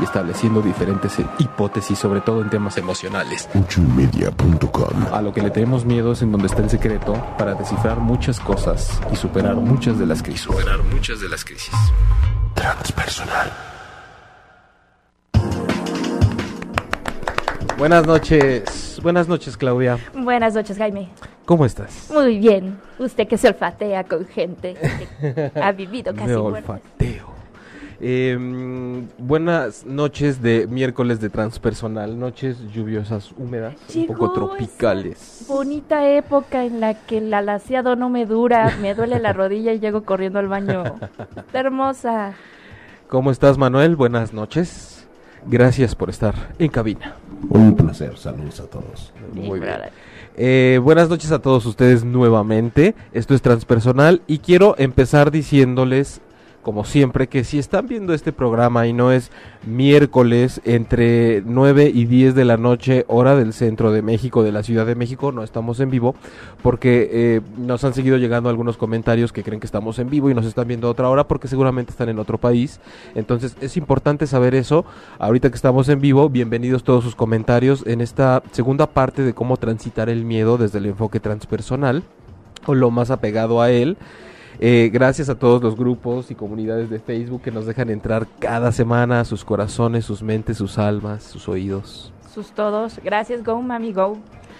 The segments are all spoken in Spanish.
Y estableciendo diferentes hipótesis, sobre todo en temas emocionales. Ochoymedia.com. A lo que le tenemos miedo es en donde está el secreto para descifrar muchas cosas y superar muchas de las crisis. Superar muchas de las crisis. Transpersonal. Buenas noches. Buenas noches, Claudia. Buenas noches, Jaime. ¿Cómo estás? Muy bien. Usted que se olfatea con gente que ha vivido casi Me muertes. Eh, buenas noches de miércoles de transpersonal, noches lluviosas, húmedas, un poco tropicales. Bonita época en la que el alaciado no me dura, me duele la rodilla y llego corriendo al baño. Está hermosa. ¿Cómo estás, Manuel? Buenas noches. Gracias por estar en cabina. Un placer. Saludos a todos. Muy bien. Eh, buenas noches a todos ustedes nuevamente. Esto es Transpersonal y quiero empezar diciéndoles, como siempre, que si están viendo este programa y no es miércoles entre 9 y 10 de la noche, hora del centro de México, de la Ciudad de México, no estamos en vivo, porque eh, nos han seguido llegando algunos comentarios que creen que estamos en vivo y nos están viendo otra hora porque seguramente están en otro país. Entonces es importante saber eso. Ahorita que estamos en vivo, bienvenidos todos sus comentarios en esta segunda parte de cómo transitar el miedo desde el enfoque transpersonal o lo más apegado a él. Eh, gracias a todos los grupos y comunidades de Facebook que nos dejan entrar cada semana a sus corazones, sus mentes, sus almas, sus oídos. Sus todos. Gracias, Go, Mami, Go.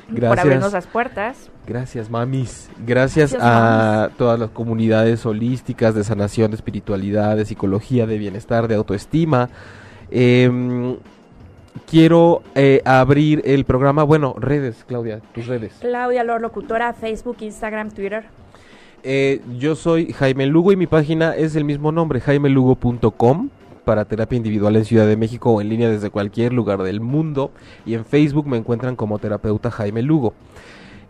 Por Gracias. abrirnos las puertas. Gracias, mamis. Gracias, Gracias, a todas las comunidades holísticas de sanación, de espiritualidad, de psicología, de bienestar, de autoestima. Em, quiero eh, abrir el programa. Bueno, redes, Claudia, tus redes. Claudia Lor, locutora, Facebook, Instagram, Twitter. Eh, yo soy Jaime Lugo y mi página es el mismo nombre, jaimelugo.com para terapia individual en Ciudad de México o en línea desde cualquier lugar del mundo. Y en Facebook me encuentran como terapeuta Jaime Lugo.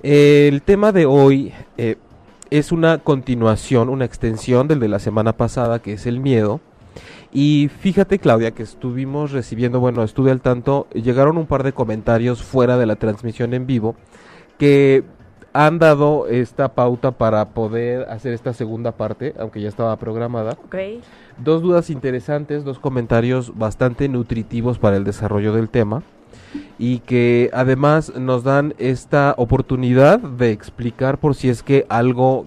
El tema de hoy eh, es una continuación, una extensión del de la semana pasada, que es el miedo. Y fíjate, Claudia, que estuvimos recibiendo, bueno, estuve al tanto, llegaron un par de comentarios fuera de la transmisión en vivo que han dado esta pauta para poder hacer esta segunda parte, aunque ya estaba programada. Ok. Dos dudas interesantes, dos comentarios bastante nutritivos para el desarrollo del tema y que además nos dan esta oportunidad de explicar por si es que algo,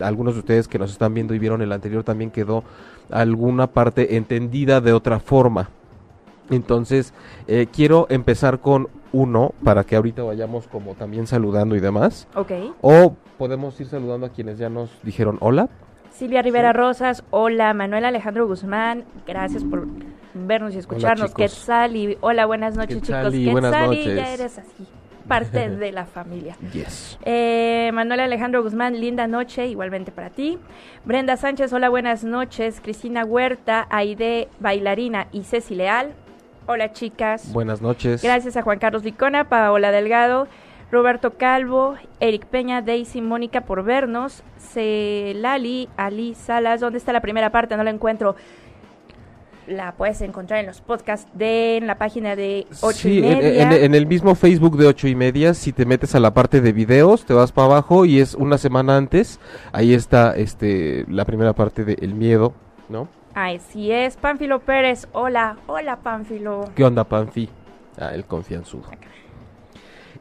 algunos de ustedes que nos están viendo y vieron el anterior también quedó alguna parte entendida de otra forma. Entonces, eh, quiero empezar con uno para que ahorita vayamos como también saludando y demás. Ok. O podemos ir saludando a quienes ya nos dijeron hola. Silvia Rivera Rosas, hola Manuel Alejandro Guzmán, gracias por vernos y escucharnos. Quetzali, hola, buenas noches Quetzali, chicos. buenas Quetzali, noches. ya eres así, parte de la familia. Yes. Eh, Manuel Alejandro Guzmán, linda noche, igualmente para ti. Brenda Sánchez, hola, buenas noches. Cristina Huerta, Aide Bailarina y Ceci Leal, hola chicas. Buenas noches. Gracias a Juan Carlos Licona, Paola Delgado, Roberto Calvo, Eric Peña, Daisy Mónica por vernos, Celali, Ali Salas, ¿dónde está la primera parte? No la encuentro. La puedes encontrar en los podcasts de en la página de 8 Sí, y en, media. en- en el mismo Facebook de ocho y media, si te metes a la parte de videos, te vas para abajo y es una semana antes, ahí está este la primera parte de El Miedo, ¿no? Así es, Pánfilo Pérez, hola, hola Pánfilo. ¿Qué onda, Panfi? Ah, el confianzudo.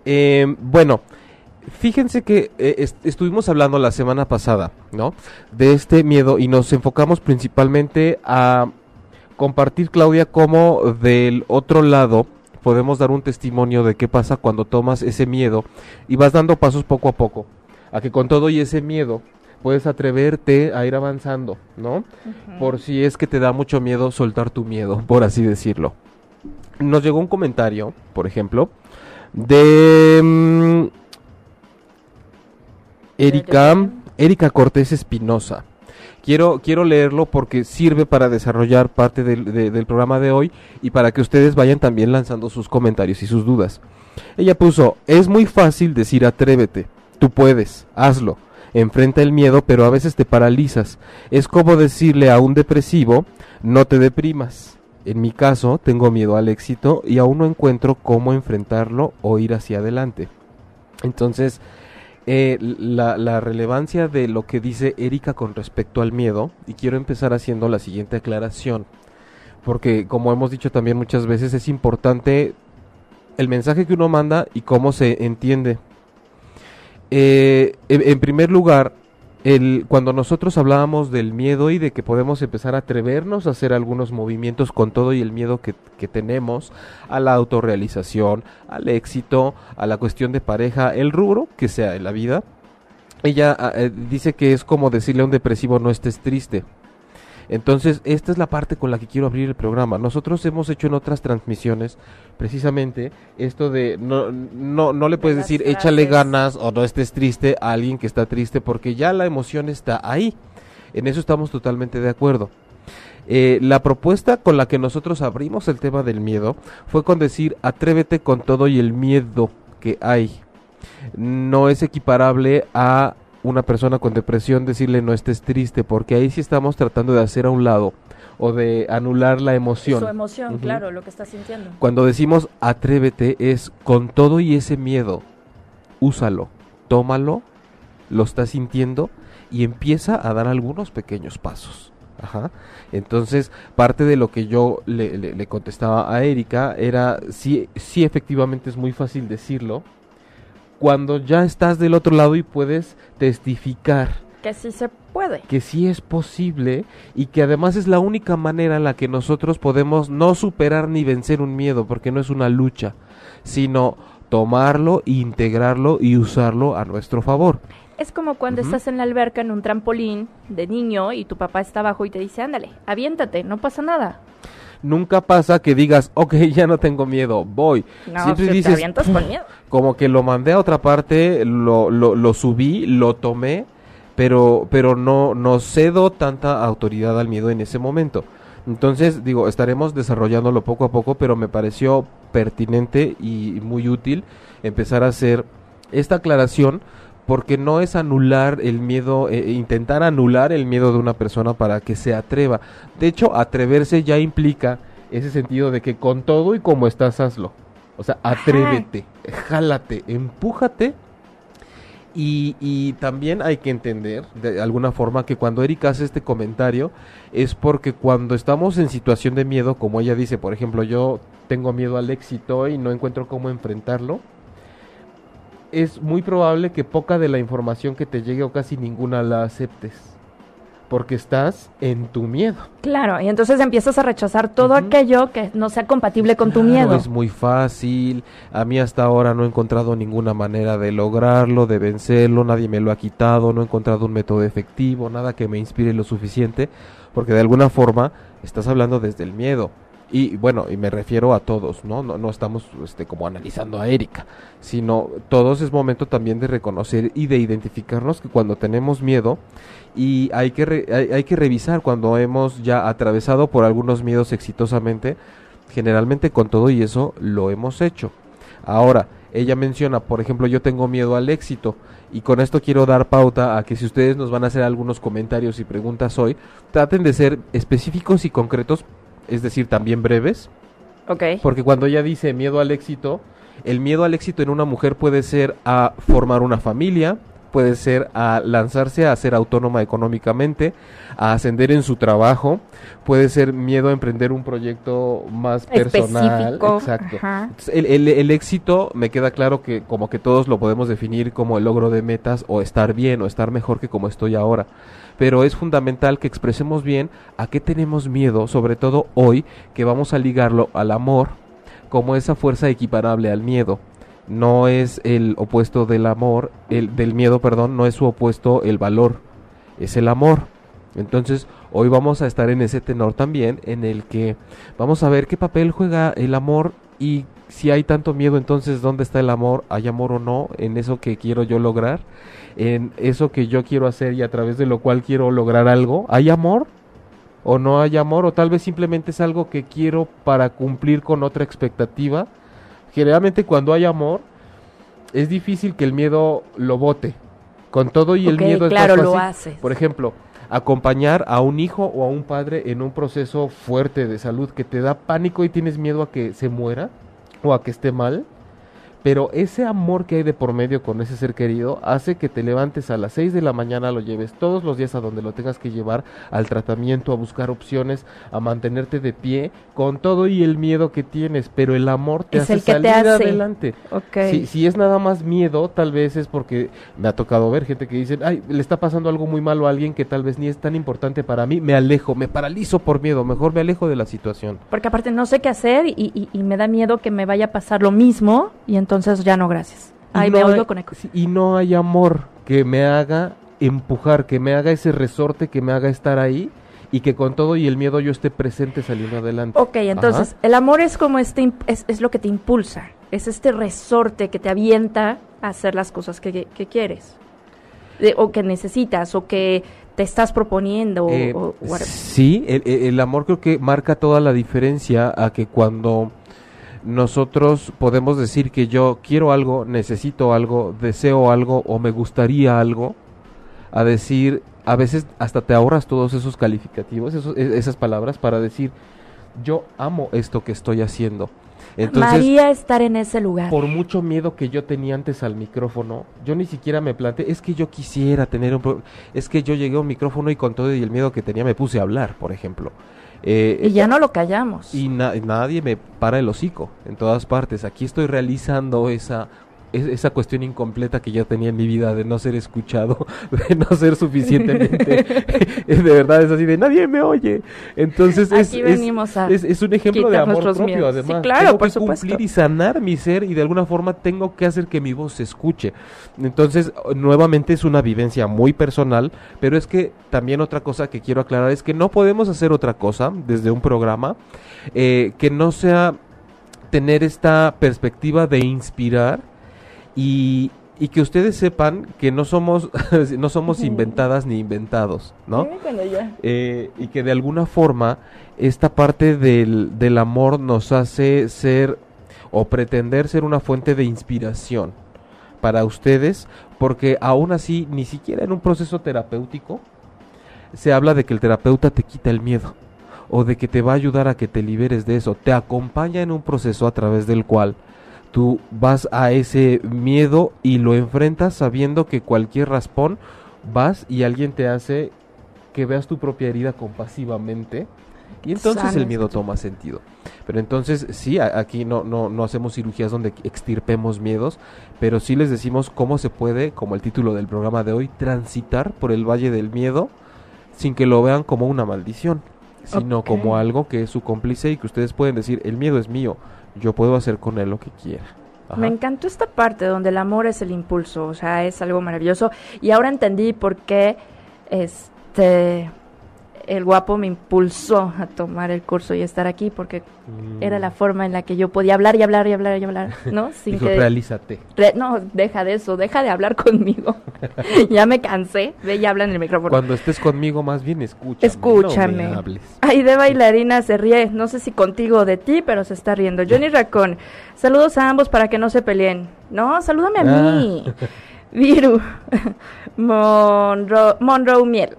Eh, bueno, fíjense que eh, est- estuvimos hablando la semana pasada, ¿no? De este miedo y nos enfocamos principalmente a compartir, Claudia, cómo del otro lado podemos dar un testimonio de qué pasa cuando tomas ese miedo y vas dando pasos poco a poco. A que con todo y ese miedo puedes atreverte a ir avanzando, ¿no? Por si es que te da mucho miedo soltar tu miedo, por así decirlo. Nos llegó un comentario, por ejemplo, de mm, Erika, Erika Cortés Espinosa. Quiero, quiero leerlo porque sirve para desarrollar parte del, del programa de hoy y para que ustedes vayan también lanzando sus comentarios y sus dudas. Ella puso, es muy fácil decir atrévete, tú puedes, hazlo, enfrenta el miedo, pero a veces te paralizas. Es como decirle a un depresivo, no te deprimas. En mi caso, tengo miedo al éxito y aún no encuentro cómo enfrentarlo o ir hacia adelante. Entonces, eh, la, la, relevancia de lo que dice Erika con respecto al miedo, y quiero empezar haciendo la siguiente aclaración, porque como hemos dicho también muchas veces, es importante el mensaje que uno manda y cómo se entiende. Eh, en, primer lugar, el, cuando nosotros hablábamos del miedo y de que podemos empezar a atrevernos a hacer algunos movimientos con todo y el miedo que, tenemos a la autorrealización, al éxito, a la cuestión de pareja, el rubro que sea en la vida, ella ah, eh, dice que es como decirle a un depresivo no estés triste. Entonces, esta es la parte con la que quiero abrir el programa. Nosotros hemos hecho en otras transmisiones precisamente esto de no, no, no le puedes decir échale ganas o no estés triste a alguien que está triste porque ya la emoción está ahí. En eso estamos totalmente de acuerdo. Eh, la propuesta con la que nosotros abrimos el tema del miedo fue con decir atrévete con todo y el miedo que hay. No es equiparable a una persona con depresión decirle no estés triste, porque ahí sí estamos tratando de hacer a un lado o de anular la emoción. Su emoción, claro, lo que está sintiendo. Cuando decimos atrévete es con todo y ese miedo, úsalo, tómalo, lo estás sintiendo y empieza a dar algunos pequeños pasos. Ajá. Entonces, parte de lo que yo le, le, le contestaba a Erika era, sí, sí, efectivamente es muy fácil decirlo, cuando ya estás del otro lado y puedes testificar que sí se puede. Que sí es posible y que además es la única manera en la que nosotros podemos no superar ni vencer un miedo, porque no es una lucha, sino tomarlo, integrarlo y usarlo a nuestro favor. Es como cuando estás en la alberca en un trampolín de niño y tu papá está abajo y te dice, ándale, aviéntate, no pasa nada nunca pasa que digas, ok, ya no tengo miedo, voy. No, Siempre dices, con miedo. Como que lo mandé a otra parte, lo, lo, lo subí, lo tomé, pero, pero no, no cedo tanta autoridad al miedo en ese momento. Entonces, digo, estaremos desarrollándolo poco a poco, pero me pareció pertinente y muy útil empezar a hacer esta aclaración porque no es anular el miedo, eh, intentar anular el miedo de una persona para que se atreva. De hecho, atreverse ya implica ese sentido de que con todo y como estás, hazlo. O sea, atrévete, jálate, empújate. Y, y, también hay que entender de alguna forma que cuando Erika hace este comentario es porque cuando estamos en situación de miedo, como ella dice, por ejemplo, yo tengo miedo al éxito y no encuentro cómo enfrentarlo, es muy probable que poca de la información que te llegue o casi ninguna la aceptes. Porque estás en tu miedo. Claro, y entonces empiezas a rechazar todo aquello que no sea compatible con tu miedo. Es muy fácil. A mí hasta ahora no he encontrado ninguna manera de lograrlo, de vencerlo. Nadie me lo ha quitado. No he encontrado un método efectivo, nada que me inspire lo suficiente. Porque de alguna forma estás hablando desde el miedo y bueno, y me refiero a todos, ¿no? No, no estamos este, como analizando a Erika, sino todos es momento también de reconocer y de identificarnos que cuando tenemos miedo y hay que, hay, hay que revisar cuando hemos ya atravesado por algunos miedos exitosamente, generalmente con todo y eso lo hemos hecho. Ahora, ella menciona, por ejemplo, yo tengo miedo al éxito y con esto quiero dar pauta a que si ustedes nos van a hacer algunos comentarios y preguntas hoy, traten de ser específicos y concretos es decir, también breves. Ok. Porque cuando ella dice miedo al éxito, el miedo al éxito en una mujer puede ser a formar una familia, puede ser a lanzarse a ser autónoma económicamente, a ascender en su trabajo, puede ser miedo a emprender un proyecto más personal. Exacto. El, el, el, éxito me queda claro que como que todos lo podemos definir como el logro de metas o estar bien o estar mejor que como estoy ahora pero es fundamental que expresemos bien a qué tenemos miedo, sobre todo hoy que vamos a ligarlo al amor como esa fuerza equiparable al miedo. No es el opuesto del amor, el del miedo, perdón, no es su opuesto el valor. es el amor. Entonces, hoy vamos a estar en ese tenor también, en el que vamos a ver qué papel juega el amor y si hay tanto miedo, entonces, ¿dónde está el amor? ¿Hay amor o no en eso que quiero yo lograr? En eso que yo quiero hacer y a través de lo cual quiero lograr algo. ¿Hay amor? ¿O no hay amor? ¿O tal vez simplemente es algo que quiero para cumplir con otra expectativa? Generalmente cuando hay amor, es difícil que el miedo lo bote. Con todo y el miedo es claro, lo haces. Por ejemplo, acompañar a un hijo o a un padre en un proceso fuerte de salud que te da pánico y tienes miedo a que se muera o a que esté mal. Pero ese amor que hay de por medio con ese ser querido hace que te levantes a las 6 de la mañana, lo lleves todos los días a donde lo tengas que llevar, al tratamiento, a buscar opciones, a mantenerte de pie, con todo y el miedo que tienes, pero el amor te Es hace el que te salir hace. adelante. Ok. Si, si es nada más miedo, tal vez es porque me ha tocado ver gente que dice, ay, le está pasando algo muy malo a alguien que tal vez ni es tan importante para mí, me alejo, me paralizo por miedo, mejor me alejo de la situación. Porque aparte no sé qué hacer y, y- y me da miedo que me vaya a pasar lo mismo y entonces ya no, gracias. No me hay- oigo con eco. Y no hay amor que me haga empujar, que me haga ese resorte, que me haga estar ahí y que con todo y el miedo yo esté presente saliendo adelante. Ok, entonces el amor es como este, es, es lo que te impulsa, es este resorte que te avienta a hacer las cosas que, que quieres, De- o que necesitas, o que te estás proponiendo, Eh, o sí, el- el amor creo que marca toda la diferencia a que cuando nosotros podemos decir que yo quiero algo, necesito algo, deseo algo o me gustaría algo, a decir, a veces hasta te ahorras todos esos calificativos, esos- e- esas palabras para decir, yo amo esto que estoy haciendo. Entonces, María estar en ese lugar. por mucho miedo que yo tenía antes al micrófono, yo ni siquiera me planteé, es que yo quisiera tener un... es que yo llegué a un micrófono y con todo y el miedo que tenía me puse a hablar, por ejemplo. Eh, Y ya no lo callamos. y na- nadie me para el hocico en todas partes. Aquí estoy realizando esa es- esa cuestión incompleta que yo tenía en mi vida de no ser escuchado, de no ser suficientemente. de verdad es así de nadie me oye. Entonces es, es- es, es un ejemplo de amor propio miedos. Sí, además. claro, tengo por que supuesto. cumplir y sanar mi ser y de alguna forma tengo que hacer que mi voz se escuche. Entonces, nuevamente es una vivencia muy personal, pero es que también otra cosa que quiero aclarar es que no podemos hacer otra cosa desde un programa eh, que no sea tener esta perspectiva de inspirar y, y que ustedes sepan que no somos no somos inventadas ni inventados, ¿no? Eh, y que de alguna forma esta parte del, del amor nos hace ser o pretender ser una fuente de inspiración para ustedes, porque aún así ni siquiera en un proceso terapéutico se habla de que el terapeuta te quita el miedo o de que te va a ayudar a que te liberes de eso, te acompaña en un proceso a través del cual tú vas a ese miedo y lo enfrentas sabiendo que cualquier raspón vas y alguien te hace que veas tu propia herida compasivamente. Y entonces el miedo toma sentido. Pero entonces sí, aquí no, no, no hacemos cirugías donde extirpemos miedos, pero sí les decimos cómo se puede, como el título del programa de hoy, transitar por el valle del miedo sin que lo vean como una maldición, sino como algo que es su cómplice y que ustedes pueden decir, el miedo es mío, yo puedo hacer con él lo que quiera. Ajá. Me encantó esta parte donde el amor es el impulso, o sea, es algo maravilloso. Y ahora entendí por qué este el guapo me impulsó a tomar el curso y estar aquí, porque Mm. era la forma en la que yo podía hablar y hablar y hablar y hablar, ¿no? Sin Dijo, que realízate. Re- no, deja de eso, deja de hablar conmigo. ya me cansé, ve y habla en el micrófono. Cuando estés conmigo, más bien escúchame. Escúchame. No de bailarina se ríe, no sé si contigo o de ti, pero se está riendo. Johnny Racón, saludos a ambos para que no se peleen. No, salúdame a Ah. mí. Viru, Monroe, Monroe Miel.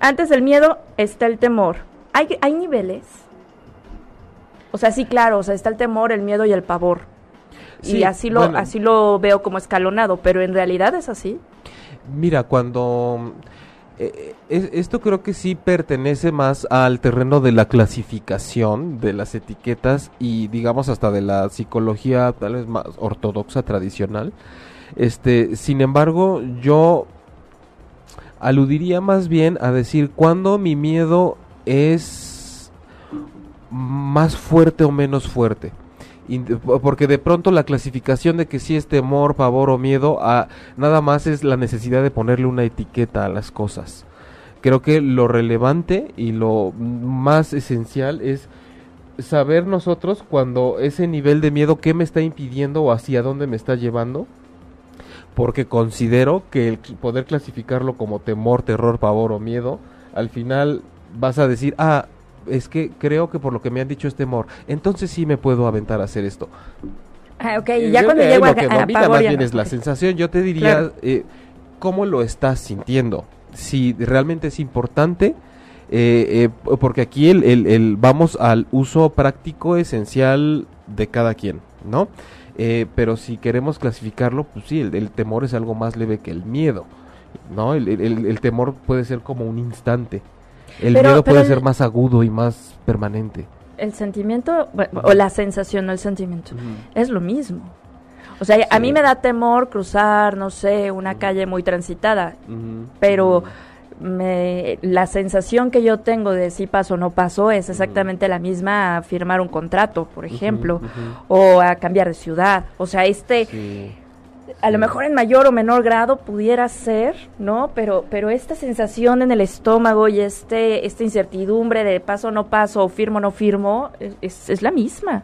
Antes del miedo está el temor. ¿Hay, hay niveles? O sea, sí, claro, o sea, está el temor, el miedo y el pavor. Sí, y así lo, bueno. así lo veo como escalonado, pero en realidad es así. Mira, cuando... eh, es- esto creo que sí pertenece más al terreno de la clasificación de las etiquetas y digamos hasta de la psicología tal vez más ortodoxa tradicional. Este, sin embargo, yo aludiría más bien a decir cuando mi miedo es más fuerte o menos fuerte. Porque de pronto la clasificación de que si es temor, pavor o miedo, a, nada más es la necesidad de ponerle una etiqueta a las cosas. Creo que lo relevante y lo más esencial es saber nosotros cuando ese nivel de miedo qué me está impidiendo o hacia dónde me está llevando porque considero que el poder clasificarlo como temor, terror, pavor o miedo, al final vas a decir, ah, es que creo que por lo que me han dicho es temor, entonces sí me puedo aventar a hacer esto. Ah, ok, y ya cuando llego a, que a, más bien es la sensación, yo te diría, eh, ¿cómo lo estás sintiendo? Si realmente es importante, eh, eh, porque aquí el, el, el, vamos al uso práctico esencial de cada quien, ¿no? Eh, pero si queremos clasificarlo, pues sí, el, temor es algo más leve que el miedo, ¿no? El, temor puede ser como un instante. El miedo puede ser más agudo y más permanente. El sentimiento, o la sensación, no el sentimiento, es lo mismo. O sea, a mí me da temor cruzar, no sé, una calle muy transitada, pero me, la sensación que yo tengo de si paso o no paso es exactamente la misma a firmar un contrato, por ejemplo, o a cambiar de ciudad. O sea, este, a lo mejor en mayor o menor grado pudiera ser, ¿no? Pero, pero esta sensación en el estómago y este, esta incertidumbre de paso o no paso, o firmo o no firmo, es, es la misma.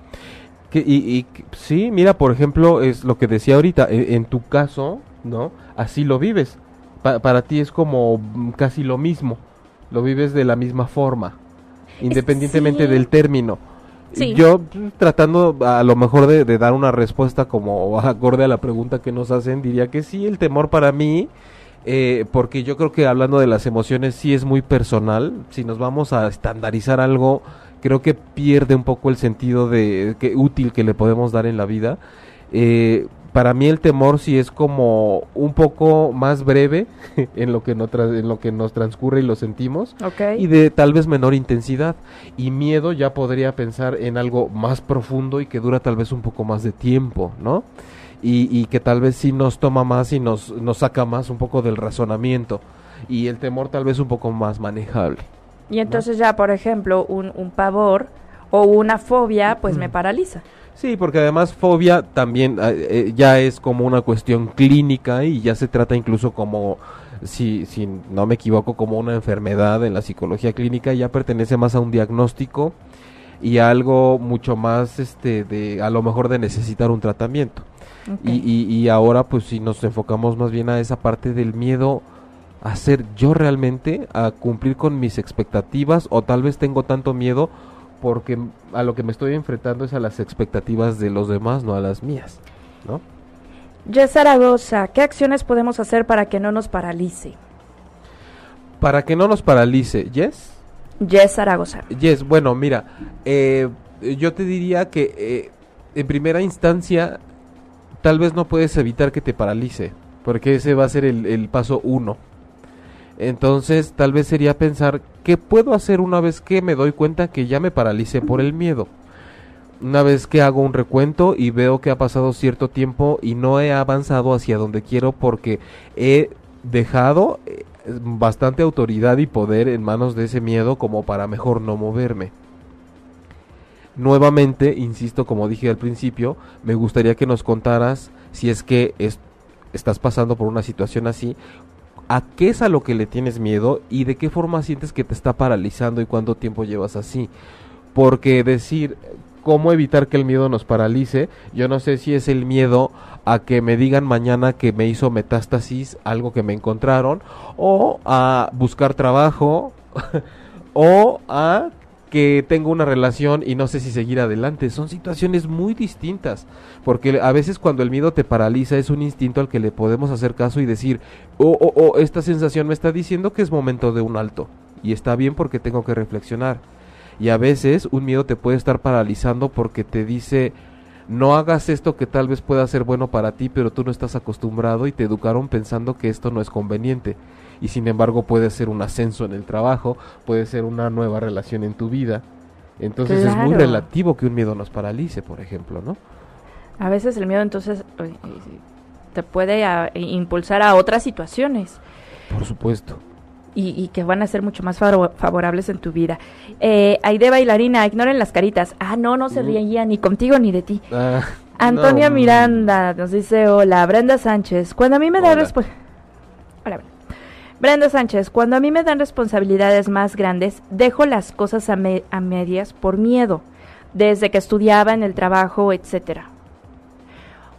Que, y, y, sí, mira, por ejemplo, es lo que decía ahorita, e, en tu caso, ¿no? Así lo vives para ti es como casi lo mismo, lo vives de la misma forma, independientemente del término. Yo pues, tratando a lo mejor de, dar una respuesta como acorde a la pregunta que nos hacen, diría que sí, el temor para mí, eh, porque yo creo que hablando de las emociones sí es muy personal, si nos vamos a estandarizar algo, creo que pierde un poco el sentido de que útil que le podemos dar en la vida. Eh, para mí el temor sí es como un poco más breve en lo que, no en lo que nos transcurre y lo sentimos y de tal vez menor intensidad y miedo ya podría pensar en algo más profundo y que dura tal vez un poco más de tiempo, ¿no? Y, y que tal vez sí nos toma más y nos, nos saca más un poco del razonamiento y el temor tal vez un poco más manejable. Y entonces ya, por ejemplo, un, un pavor o una fobia pues me paraliza. Sí, porque además fobia también eh, eh, ya es como una cuestión clínica y ya se trata incluso como, si, si no me equivoco, como una enfermedad en la psicología clínica, ya pertenece más a un diagnóstico y a algo mucho más, este, de, a lo mejor de necesitar un tratamiento. Y, y, y ahora pues si nos enfocamos más bien a esa parte del miedo a ser yo realmente, a cumplir con mis expectativas o tal vez tengo tanto miedo porque a lo que me estoy enfrentando es a las expectativas de los demás, no a las mías, ¿no? Jess Zaragoza, ¿qué acciones podemos hacer para que no nos paralice? Para que no nos paralice, ¿Yes? Jess Zaragoza. Yes, bueno, mira, eh, yo te diría que eh, en primera instancia tal vez no puedes evitar que te paralice, porque ese va a ser el, el paso uno. Entonces, tal vez sería pensar, ¿qué puedo hacer una vez que me doy cuenta que ya me paralicé por el miedo? Una vez que hago un recuento y veo que ha pasado cierto tiempo y no he avanzado hacia donde quiero porque he dejado eh, bastante autoridad y poder en manos de ese miedo como para mejor no moverme. Nuevamente, insisto, como dije al principio, me gustaría que nos contaras si es que estás pasando por una situación así, a qué es a lo que le tienes miedo y de qué forma sientes que te está paralizando y cuánto tiempo llevas así. Porque decir cómo evitar que el miedo nos paralice, yo no sé si es el miedo a que me digan mañana que me hizo metástasis, algo que me encontraron, o a buscar trabajo, o a que tengo una relación y no sé si seguir adelante. Son situaciones muy distintas, porque a veces cuando el miedo te paraliza es un instinto al que le podemos hacer caso y decir, oh, oh, oh, esta sensación me está diciendo que es momento de un alto. Y está bien porque tengo que reflexionar. Y a veces un miedo te puede estar paralizando porque te dice, no hagas esto que tal vez pueda ser bueno para ti, pero tú no estás acostumbrado y te educaron pensando que esto no es conveniente y sin embargo puede ser un ascenso en el trabajo, puede ser una nueva relación en tu vida. Entonces es muy relativo que un miedo nos paralice, por ejemplo, ¿no? A veces el miedo entonces te puede impulsar a otras situaciones. Por supuesto. Y, que van a ser mucho más favorables en tu vida. Eh, Aide Bailarina, ignoren las caritas. Ah, no, no se mm. ríen ni contigo ni de ti. Ah, Antonia Miranda nos dice, hola, Brenda Sánchez. Cuando a mí me da respuesta... Hola, Brenda Sánchez, cuando a mí me dan responsabilidades más grandes, dejo las cosas a, a medias por miedo, desde que estudiaba en el trabajo, etcétera.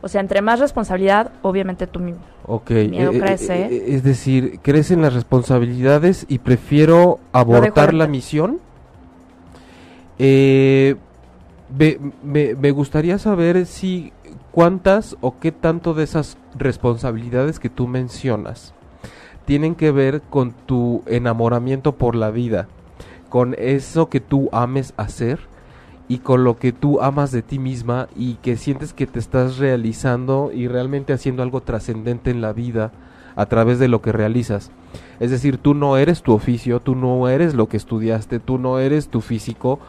O sea, entre más responsabilidad, obviamente miedo eh, eh, crece. Eh, es decir, crecen las responsabilidades y prefiero abortar la misión. me, me, gustaría saber si cuántas o qué tanto de esas responsabilidades que tú mencionas tienen que ver con tu enamoramiento por la vida, con eso que tú ames hacer y con lo que tú amas de ti misma y que sientes que te estás realizando y realmente haciendo algo trascendente en la vida a través de lo que realizas. Es decir, tú no eres tu oficio, tú no eres lo que estudiaste, tú no eres tu físico,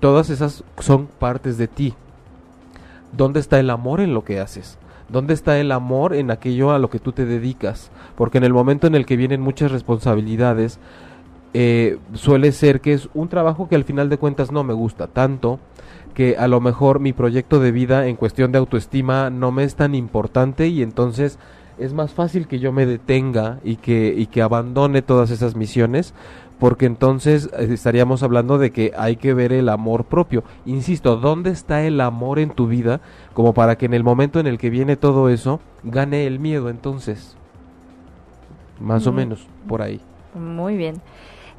todas esas son partes de ti. ¿Dónde está el amor en lo que haces? ¿Dónde está el amor en aquello a lo que tú te dedicas? Porque en el momento en el que vienen muchas responsabilidades, eh, suele ser que es un trabajo que al final de cuentas no me gusta tanto, que a lo mejor mi proyecto de vida en cuestión de autoestima no me es tan importante y entonces es más fácil que yo me detenga y que, y que abandone todas esas misiones porque entonces eh, estaríamos hablando de que hay que ver el amor propio. Insisto, ¿dónde está el amor en tu vida como para que en el momento en el que viene todo eso gane el miedo entonces? Más o menos, por ahí. Muy bien.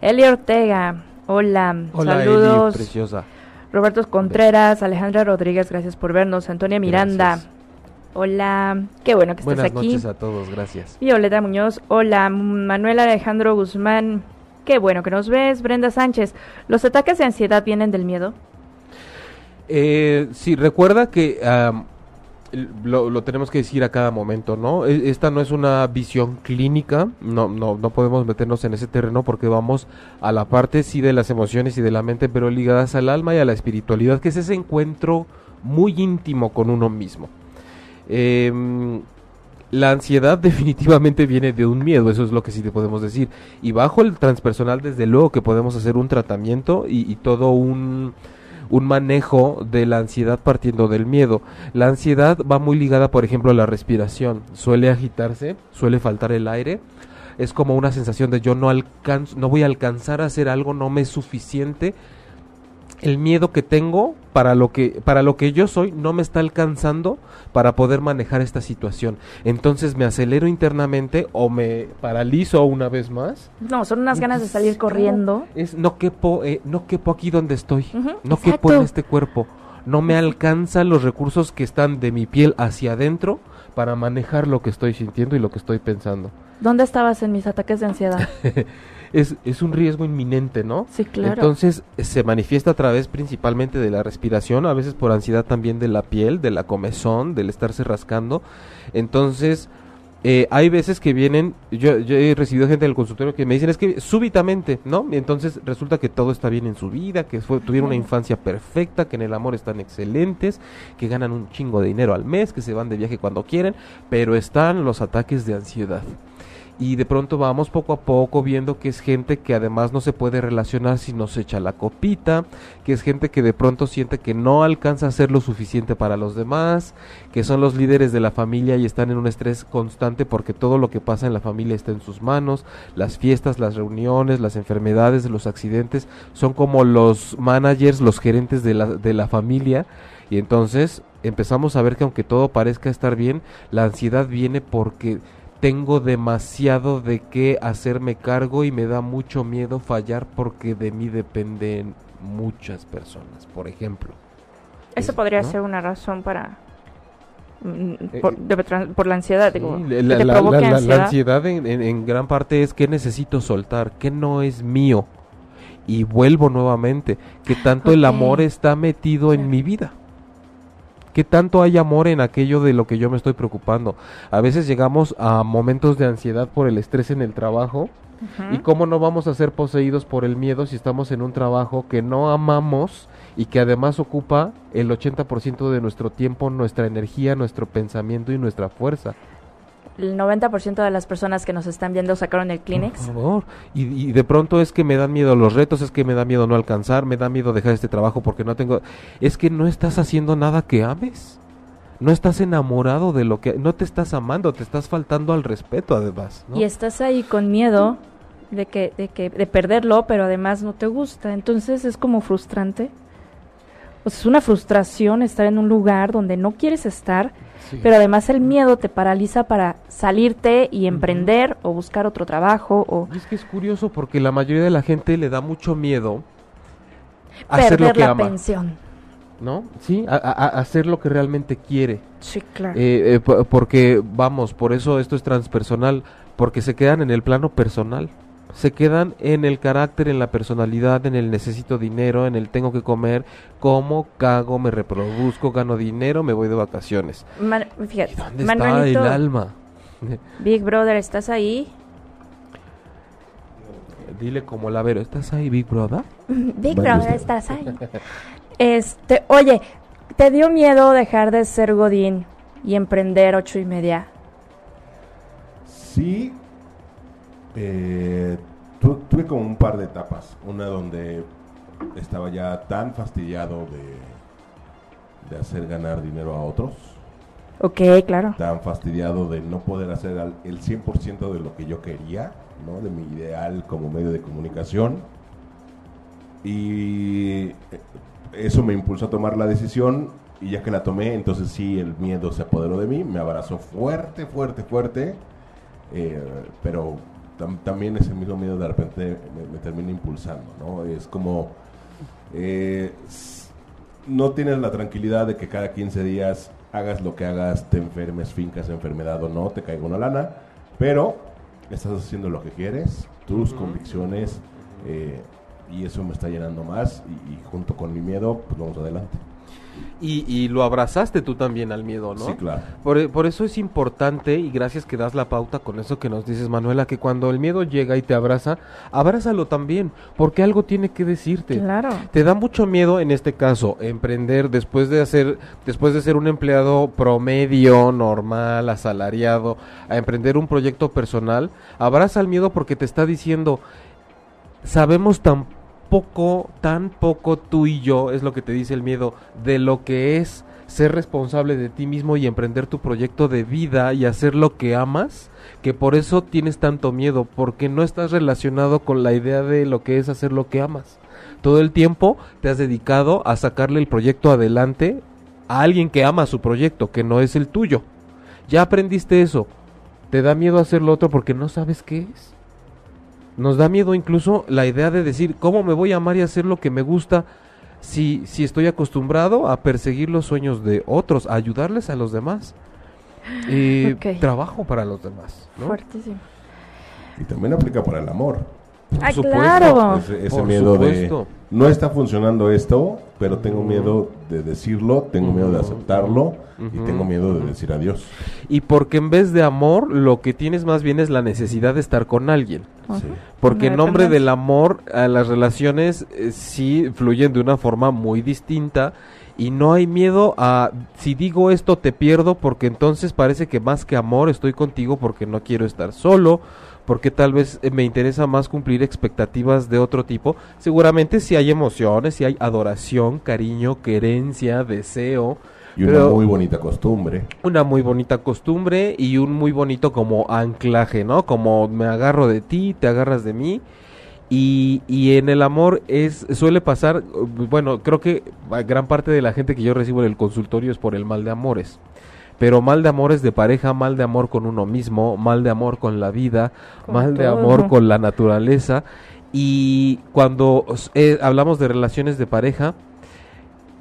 Eli Ortega, hola, saludos. preciosa. Roberto Contreras, Alejandra Rodríguez, gracias por vernos. Antonia Miranda, hola, qué bueno que estés aquí. Buenas noches a todos, gracias. Violeta Muñoz, hola. Manuel Alejandro Guzmán, qué bueno que nos ves. Brenda Sánchez, ¿los ataques de ansiedad vienen del miedo? Eh, sí, recuerda que lo, tenemos que decir a cada momento, ¿no? E, esta no es una visión clínica, no, no, no podemos meternos en ese terreno porque vamos a la parte sí de las emociones y de la mente, pero ligadas al alma y a la espiritualidad, que es ese encuentro muy íntimo con uno mismo. Em, la ansiedad definitivamente viene de un miedo, eso es lo que sí te podemos decir. Y bajo el transpersonal, desde luego que podemos hacer un tratamiento y todo un un manejo de la ansiedad partiendo del miedo. La ansiedad va muy ligada, por ejemplo, a la respiración. Suele agitarse, suele faltar el aire. Es como una sensación de yo no alcanzo, no voy a alcanzar a hacer algo, no me es suficiente el miedo que tengo para lo que para lo que yo soy no me está alcanzando para poder manejar esta situación. Entonces me acelero internamente o me paralizo una vez más. No, son unas ganas de salir corriendo. Es no quepo eh, no quepo aquí donde estoy. no quepo en este cuerpo. No me alcanzan los recursos que están de mi piel hacia adentro para manejar lo que estoy sintiendo y lo que estoy pensando. ¿Dónde estabas en mis ataques de ansiedad? es, es un riesgo inminente, ¿no? Sí, claro. Entonces se manifiesta a través principalmente de la respiración, a veces por ansiedad también de la piel, de la comezón, del estarse rascando. Entonces, eh, hay veces que vienen, yo, yo, he recibido gente del consultorio que me dicen es que súbitamente, ¿no? Y entonces resulta que todo está bien en su vida, que fue, tuvieron una infancia perfecta, que en el amor están excelentes, que ganan un chingo de dinero al mes, que se van de viaje cuando quieren, pero están los ataques de ansiedad y de pronto vamos poco a poco viendo que es gente que además no se puede relacionar si no se echa la copita, que es gente que de pronto siente que no alcanza a ser lo suficiente para los demás, que son los líderes de la familia y están en un estrés constante porque todo lo que pasa en la familia está en sus manos, las fiestas, las reuniones, las enfermedades, los accidentes, son como los managers, los gerentes de la, de la familia. Y entonces empezamos a ver que aunque todo parezca estar bien, la ansiedad viene porque tengo demasiado de qué hacerme cargo y me da mucho miedo fallar porque de mí dependen muchas personas, por ejemplo. Eso podría ser una razón para mm, eh, por, la ansiedad, digo, la, ansiedad, en, gran parte es que necesito soltar, que no es mío. Y vuelvo nuevamente, que tanto el amor está metido en mi vida. ¿Qué tanto hay amor en aquello de lo que yo me estoy preocupando? A veces llegamos a momentos de ansiedad por el estrés en el trabajo. ¿Y cómo no vamos a ser poseídos por el miedo si estamos en un trabajo que no amamos y que además ocupa el 80% de nuestro tiempo, nuestra energía, nuestro pensamiento y nuestra fuerza? El 90% de las personas que nos están viendo sacaron el Kleenex. Por favor. Y, de pronto es que me dan miedo los retos, es que me da miedo no alcanzar, me da miedo dejar este trabajo porque no tengo... Es que no estás haciendo nada que ames. no estás enamorado de lo que, no te estás amando, te estás faltando al respeto además. ¿no? Y estás ahí con miedo de que, de que, de perderlo, pero además no te gusta. Entonces es como frustrante. O sea, es una frustración estar en un lugar donde no quieres estar, Sí. pero además el miedo te paraliza para salirte y emprender o buscar otro trabajo o Y es que es curioso porque la mayoría de la gente le da mucho miedo a hacer lo perder que la ama, pensión. ¿no? Sí, a, a- a hacer lo que realmente quiere. Sí, claro. Eh, eh, po- porque, vamos, por eso esto es transpersonal, porque se quedan en el plano personal. Se quedan en el carácter, en la personalidad, en el necesito dinero, en el tengo que comer, como, cago, me reproduzco, gano dinero, me voy de vacaciones. Man- fíjate, ¿Y dónde Manuelito, está el alma? Big Brother, ¿estás ahí? Dile como la vero, ¿estás ahí, Big Brother? Big Brother, usted. ¿estás ahí? Este, oye, ¿te dio miedo dejar de ser Godín y emprender ocho y media? Sí, eh, tu- tuve como un par de etapas. Una donde estaba ya tan fastidiado de, de hacer ganar dinero a otros, Ok, claro. tan fastidiado de no poder hacer al- el 100% de lo que yo quería, ¿no? de mi ideal como medio de comunicación. Y eh, eso me impulsó a tomar la decisión y ya que la tomé, entonces sí, el miedo se apoderó de mí, me abrazó fuerte, fuerte, fuerte, eh, pero tam- también ese mismo miedo de repente me, me termina impulsando, ¿no? Es como, eh, no tienes la tranquilidad de que cada 15 días hagas lo que hagas, te enfermes, fincas enfermedad o no, te caiga una lana, pero estás haciendo lo que quieres, tus convicciones, eh, y eso me está llenando más, y, y junto con mi miedo, pues vamos adelante. Y, y lo abrazaste tú también al miedo, ¿no? Sí, claro. Por, por eso es importante, y gracias que das la pauta con eso que nos dices, Manuela, que cuando el miedo llega y te abraza, abrázalo también, porque algo tiene que decirte. Claro. Te da mucho miedo, en este caso, emprender después de hacer, después de ser un empleado promedio, normal, asalariado, a emprender un proyecto personal. Abraza el miedo porque te está diciendo, sabemos tan poco, tan poco tú y yo, es lo que te dice el miedo, de lo que es ser responsable de ti mismo y emprender tu proyecto de vida y hacer lo que amas, que por eso tienes tanto miedo, porque no estás relacionado con la idea de lo que es hacer lo que amas. Todo el tiempo te has dedicado a sacarle el proyecto adelante a alguien que ama su proyecto, que no es el tuyo. Ya aprendiste eso. Te da miedo hacer lo otro porque no sabes qué es. Nos da miedo incluso la idea de decir, ¿cómo me voy a amar y hacer lo que me gusta si, si estoy acostumbrado a perseguir los sueños de otros, a ayudarles a los demás? Ok. Trabajo para los demás. ¿no? Fuertísimo. Y también aplica para el amor. Por ¡Ay, supuesto. claro! Ese, miedo supuesto. de no está funcionando esto, pero tengo miedo de decirlo, tengo miedo de aceptarlo y tengo miedo de decir adiós. Y porque en vez de amor, lo que tienes más bien es la necesidad de estar con alguien. Porque en nombre del amor, a las relaciones eh, sí fluyen de una forma muy distinta y no hay miedo a si digo esto te pierdo porque entonces parece que más que amor estoy contigo porque no quiero estar solo, porque tal vez eh, me interesa más cumplir expectativas de otro tipo. Seguramente si hay emociones, si hay adoración, cariño, querencia, deseo, Y una Pero- muy bonita costumbre. una muy bonita costumbre y un muy bonito como anclaje, ¿no? Como me agarro de ti, te agarras de mí. Y, y en el amor es suele pasar, uh, bueno, creo que uh, gran parte de la gente que yo recibo en el consultorio es por el mal de amores. Pero mal de amores de pareja, mal de amor con uno mismo, mal de amor con la vida, Con mal de amor con la naturaleza. Y cuando eh, hablamos de relaciones de pareja,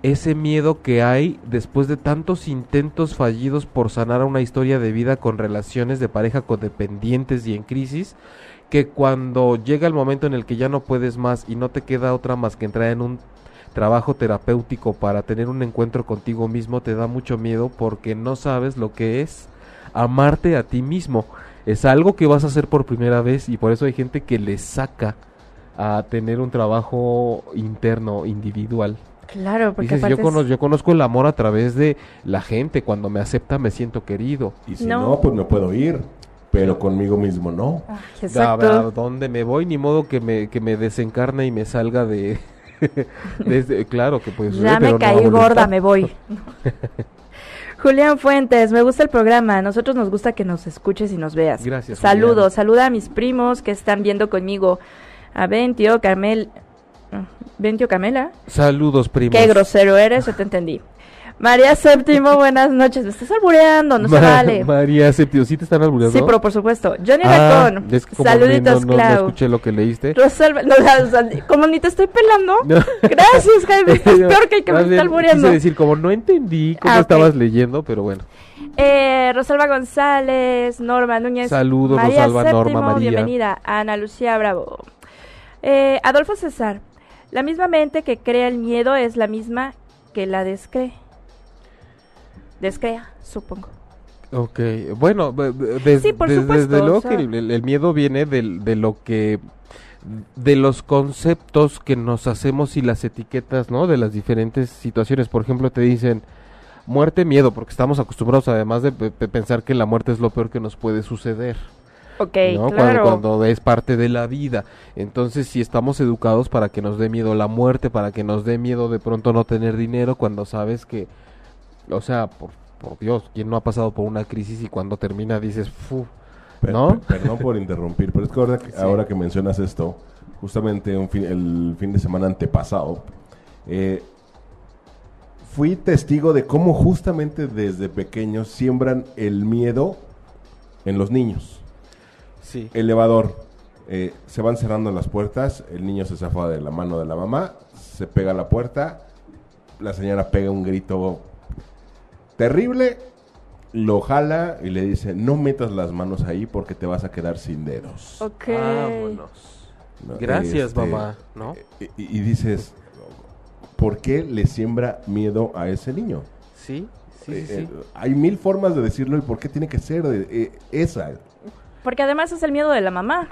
ese miedo que hay después de tantos intentos fallidos por sanar una historia de vida con relaciones de pareja codependientes y en crisis, que cuando llega el momento en el que ya no puedes más y no te queda otra más que entrar en un trabajo terapéutico para tener un encuentro contigo mismo, te da mucho miedo porque no sabes lo que es amarte a ti mismo. Es algo que vas a hacer por primera vez y por eso hay gente que le saca a tener un trabajo interno, individual. Claro, porque Dices, yo, conozco, yo conozco el amor a través de la gente. Cuando me acepta, me siento querido. Y si No. no, pues me puedo ir, pero conmigo mismo no. Ay, A, a exacto. dónde me voy, ni modo que me, que me desencarne y me salga de... desde, claro que suceder, Ya me no caí gorda, me voy. Julián Fuentes, me gusta el programa. A nosotros nos gusta que nos escuches y nos veas. Gracias, Saludos, saluda a mis primos que están viendo conmigo. A Ventio, Carmel. Ventio Camela. Saludos, primos. Qué grosero eres, yo te entendí. María Séptimo, buenas noches. Me estás albureando, no se Ma- vale. María Septio, ¿sí te están albureando? Sí, pero por supuesto. Johnny Ah, Racón. es que Saluditos, no, no, no Clau. escuché lo que leíste. Rosalba- no, como ni te estoy pelando. No. Gracias, Jaime. Estás peor que el que me está albureando. Quise decir, como no entendí cómo Ah, estabas leyendo, pero bueno. Eh, Rosalba González, Norma Núñez. Saludos, María Rosalba, Norma, Séptimo, María. Bienvenida. Ana Lucía Bravo. Eh, Adolfo César. La misma mente que crea el miedo es la misma que la descree. Descrea, supongo. Ok, bueno, be- be- des- Sí, por des- supuesto, desde luego sea. que el, miedo viene de lo que de los conceptos que nos hacemos y las etiquetas, ¿no? De las diferentes situaciones. Por ejemplo, te dicen muerte, miedo, porque estamos acostumbrados además de pe- pe- pensar que la muerte es lo peor que nos puede suceder. Ok, ¿no? Cuando- claro. Cuando, es parte de la vida. Entonces, si estamos educados para que nos dé miedo la muerte, para que nos dé miedo de pronto no tener dinero, cuando sabes que, o sea, por, por Dios, ¿quién no ha pasado por una crisis y cuando termina dices, fu, ¿no? per- perdón por interrumpir, pero es que ahora que, Sí. ahora que mencionas esto, justamente un fin- el fin de semana antepasado, eh, fui testigo de cómo justamente desde pequeños siembran el miedo en los niños. Sí. Elevador, eh, se van cerrando las puertas, el niño se zafa de la mano de la mamá, se pega a la puerta, la señora pega un grito terrible, lo jala y le dice, no metas las manos ahí porque te vas a quedar sin dedos. Ok. Vámonos. ¿no? Gracias, Este, mamá, ¿no? Y, y dices, ¿por qué le siembra miedo a ese niño? Sí, sí, Eh, sí, eh, sí. hay mil formas de decirlo y por qué tiene que ser de- eh, esa. Porque además es el miedo de la mamá.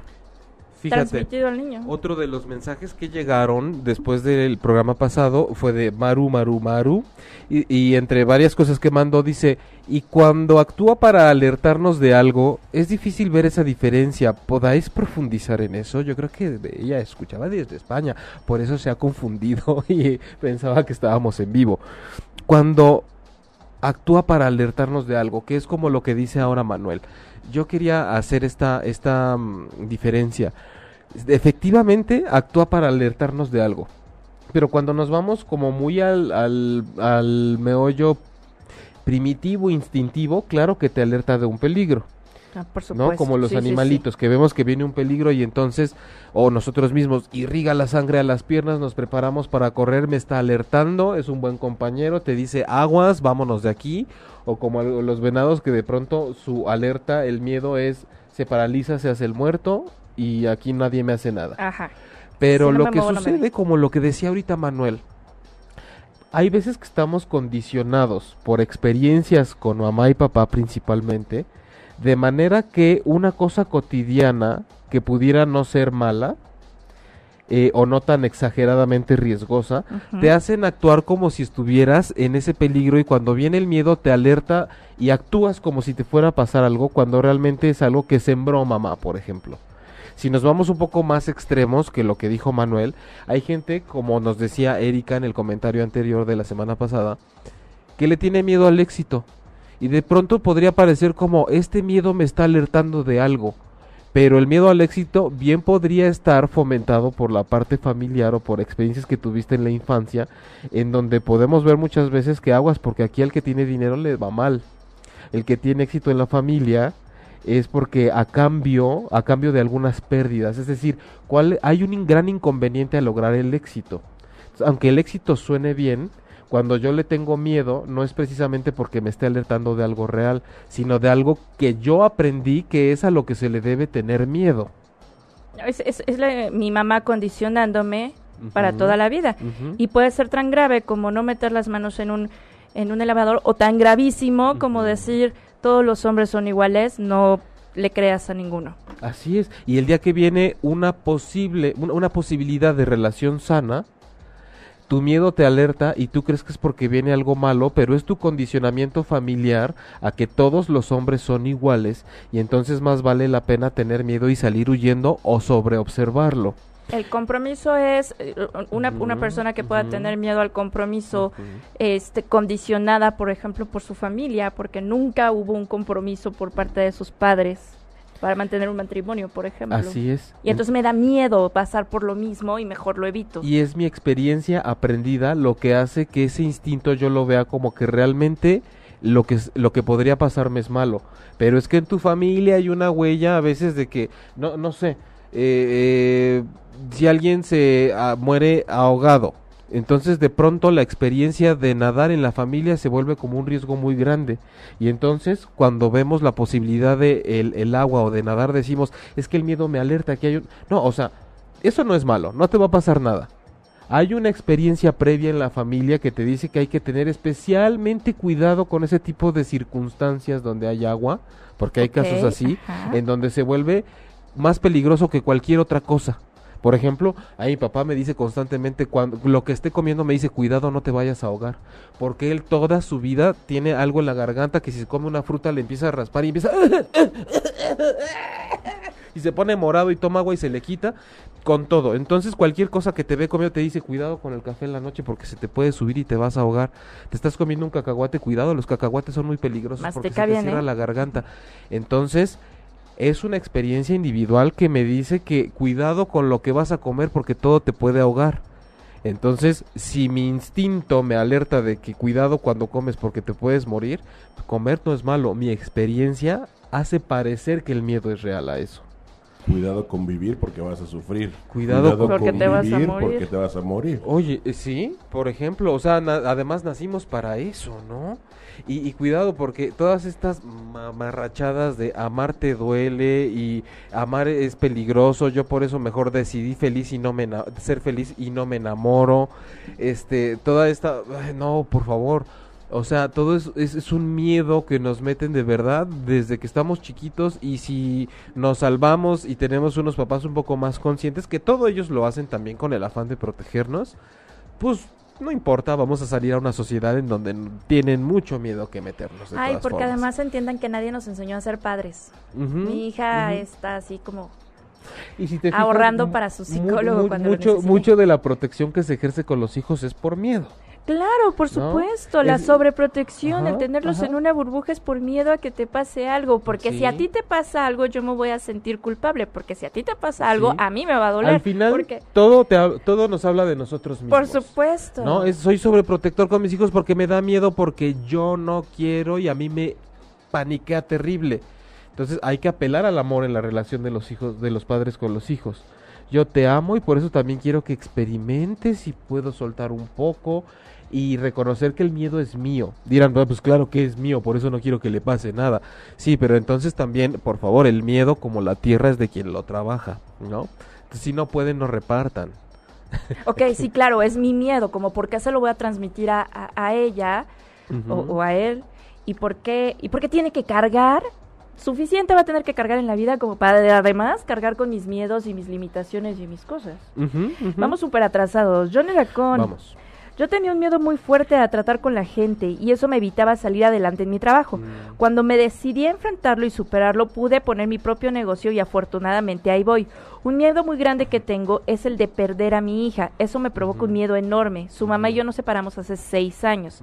Fíjate. Transmitido al niño. Otro de los mensajes que llegaron después del programa pasado fue de Maru Maru Maru y, y entre varias cosas que mandó dice y cuando actúa para alertarnos de algo es difícil ver esa diferencia podáis profundizar en eso yo creo que ella escuchaba desde España por eso se ha confundido y pensaba que estábamos en vivo cuando actúa para alertarnos de algo, que es como lo que dice ahora Manuel. Yo quería hacer esta, esta mm, diferencia. Efectivamente, actúa para alertarnos de algo. Pero cuando nos vamos como muy al, al, al meollo primitivo, instintivo, claro que te alerta de un peligro. Ah, por supuesto. ¿no? Como los Sí, sí, sí. animalitos, que vemos que viene un peligro y entonces, o nosotros mismos, irriga la sangre a las piernas, nos preparamos para correr, me está alertando, es un buen compañero, te dice aguas, vámonos de aquí, o como los venados que de pronto su alerta, el miedo es, se paraliza, se hace el muerto y aquí nadie me hace nada. Ajá. Pero no lo que muevo, sucede, como lo que decía ahorita Manuel, hay veces que estamos condicionados por experiencias con mamá y papá principalmente, de manera que una cosa cotidiana que pudiera no ser mala eh, o no tan exageradamente riesgosa, te hacen actuar como si estuvieras en ese peligro y cuando viene el miedo te alerta y actúas como si te fuera a pasar algo cuando realmente es algo que sembró mamá, por ejemplo. Si nos vamos un poco más extremos que lo que dijo Manuel, hay gente, como nos decía Erika en el comentario anterior de la semana pasada, que le tiene miedo al éxito. Y de pronto podría parecer como este miedo me está alertando de algo. Pero el miedo al éxito bien podría estar fomentado por la parte familiar o por experiencias que tuviste en la infancia, en donde podemos ver muchas veces que aguas porque aquí al que tiene dinero le va mal. El que tiene éxito en la familia es porque a cambio, a cambio de algunas pérdidas, es decir, ¿cuál, hay un gran inconveniente a lograr el éxito. Aunque el éxito suene bien, cuando yo le tengo miedo, no es precisamente porque me esté alertando de algo real, sino de algo que yo aprendí que es a lo que se le debe tener miedo. Es, es- es la- mi mamá condicionándome para toda la vida. Y puede ser tan grave como no meter las manos en un, en un elevador o tan gravísimo como decir todos los hombres son iguales, no le creas a ninguno. Así es. Y el día que viene una posible, una, una posibilidad de relación sana, tu miedo te alerta y tú crees que es porque viene algo malo, pero es tu condicionamiento familiar a que todos los hombres son iguales y entonces más vale la pena tener miedo y salir huyendo o sobreobservarlo. El compromiso es eh, una, una persona que pueda tener miedo al compromiso, este, condicionada, por ejemplo, por su familia, porque nunca hubo un compromiso por parte de sus padres para mantener un matrimonio, por ejemplo. Así es. Y entonces me da miedo pasar por lo mismo y mejor lo evito. Y es mi experiencia aprendida lo que hace que ese instinto yo lo vea como que realmente lo que, lo que podría pasarme es malo. Pero es que en tu familia hay una huella a veces de que, no, no sé, eh, eh, si alguien se ah, muere ahogado, entonces de pronto la experiencia de nadar en la familia se vuelve como un riesgo muy grande. Y entonces cuando vemos la posibilidad de el, el agua o de nadar decimos, es que el miedo me alerta que hay un... No, o sea, eso no es malo, no te va a pasar nada. Hay una experiencia previa en la familia que te dice que hay que tener especialmente cuidado con ese tipo de circunstancias donde hay agua, porque hay casos así, ajá. en donde se vuelve más peligroso que cualquier otra cosa. Por ejemplo, a mi papá me dice constantemente cuando lo que esté comiendo me dice cuidado no te vayas a ahogar, porque él toda su vida tiene algo en la garganta que si se come una fruta le empieza a raspar y empieza y se pone morado y toma agua y se le quita con todo. Entonces cualquier cosa que te ve comiendo te dice cuidado con el café en la noche porque se te puede subir y te vas a ahogar. Te estás comiendo un cacahuate, cuidado, los cacahuates son muy peligrosos porque se te bien, cierra ¿eh? la garganta. Entonces es una experiencia individual que me dice que cuidado con lo que vas a comer porque todo te puede ahogar. Entonces, si mi instinto me alerta de que cuidado cuando comes porque te puedes morir, comer no es malo. Mi experiencia hace parecer que el miedo es real a eso. Cuidado con vivir porque vas a sufrir. Cuidado con- Porque te vas a vivir morir. porque te vas a morir. Oye, eh, sí, por ejemplo, o sea, na- además nacimos para eso, ¿no? Y, y cuidado porque todas estas mamarrachadas de amar te duele y amar es peligroso, yo por eso mejor decidí feliz y no me ser feliz y no me enamoro, este, toda esta, no, por favor, o sea, todo es, es, es un miedo que nos meten de verdad desde que estamos chiquitos y si nos salvamos y tenemos unos papás un poco más conscientes, que todos ellos lo hacen también con el afán de protegernos, pues no importa, vamos a salir a una sociedad en donde tienen mucho miedo que meternos. de Ay, todas porque formas. además entiendan que nadie nos enseñó a ser padres. Mi hija está así como Y si te fijas, ahorrando para su psicólogo cuando mucho, mucho de la protección que se ejerce con los hijos es por miedo. Claro, por ¿No? supuesto, la sobreprotección, el tenerlos ajá. en una burbuja es por miedo a que te pase algo, porque si a ti te pasa algo yo me voy a sentir culpable, porque si a ti te pasa algo Sí. a mí me va a doler. Al final, porque, todo, te, todo nos habla de nosotros mismos. por supuesto. No, es, soy sobreprotector con mis hijos porque me da miedo porque yo no quiero y a mí me paniquea terrible. Entonces hay que apelar al amor en la relación de los hijos, de los padres con los hijos. Yo te amo y por eso también quiero que experimentes si puedo soltar un poco y reconocer que el miedo es mío. Dirán, "Bueno, pues claro que es mío, por eso no quiero que le pase nada. Sí, pero entonces también, por favor, el miedo como la tierra es de quien lo trabaja, ¿no? Entonces, si no pueden, no repartan. Ok, sí, claro, es mi miedo, como por qué se lo voy a transmitir a, a- a ella o, a él y por qué y por qué tiene que cargar suficiente va a tener que cargar en la vida como para además cargar con mis miedos y mis limitaciones y mis cosas. Vamos súper atrasados. Johnny Racón. Vamos. Yo tenía un miedo muy fuerte a tratar con la gente y eso me evitaba salir adelante en mi trabajo. Mm. Cuando me decidí a enfrentarlo y superarlo, pude poner mi propio negocio y afortunadamente ahí voy. Un miedo muy grande que tengo es el de perder a mi hija. Eso me provoca un miedo enorme. Su mamá y yo nos separamos hace seis años.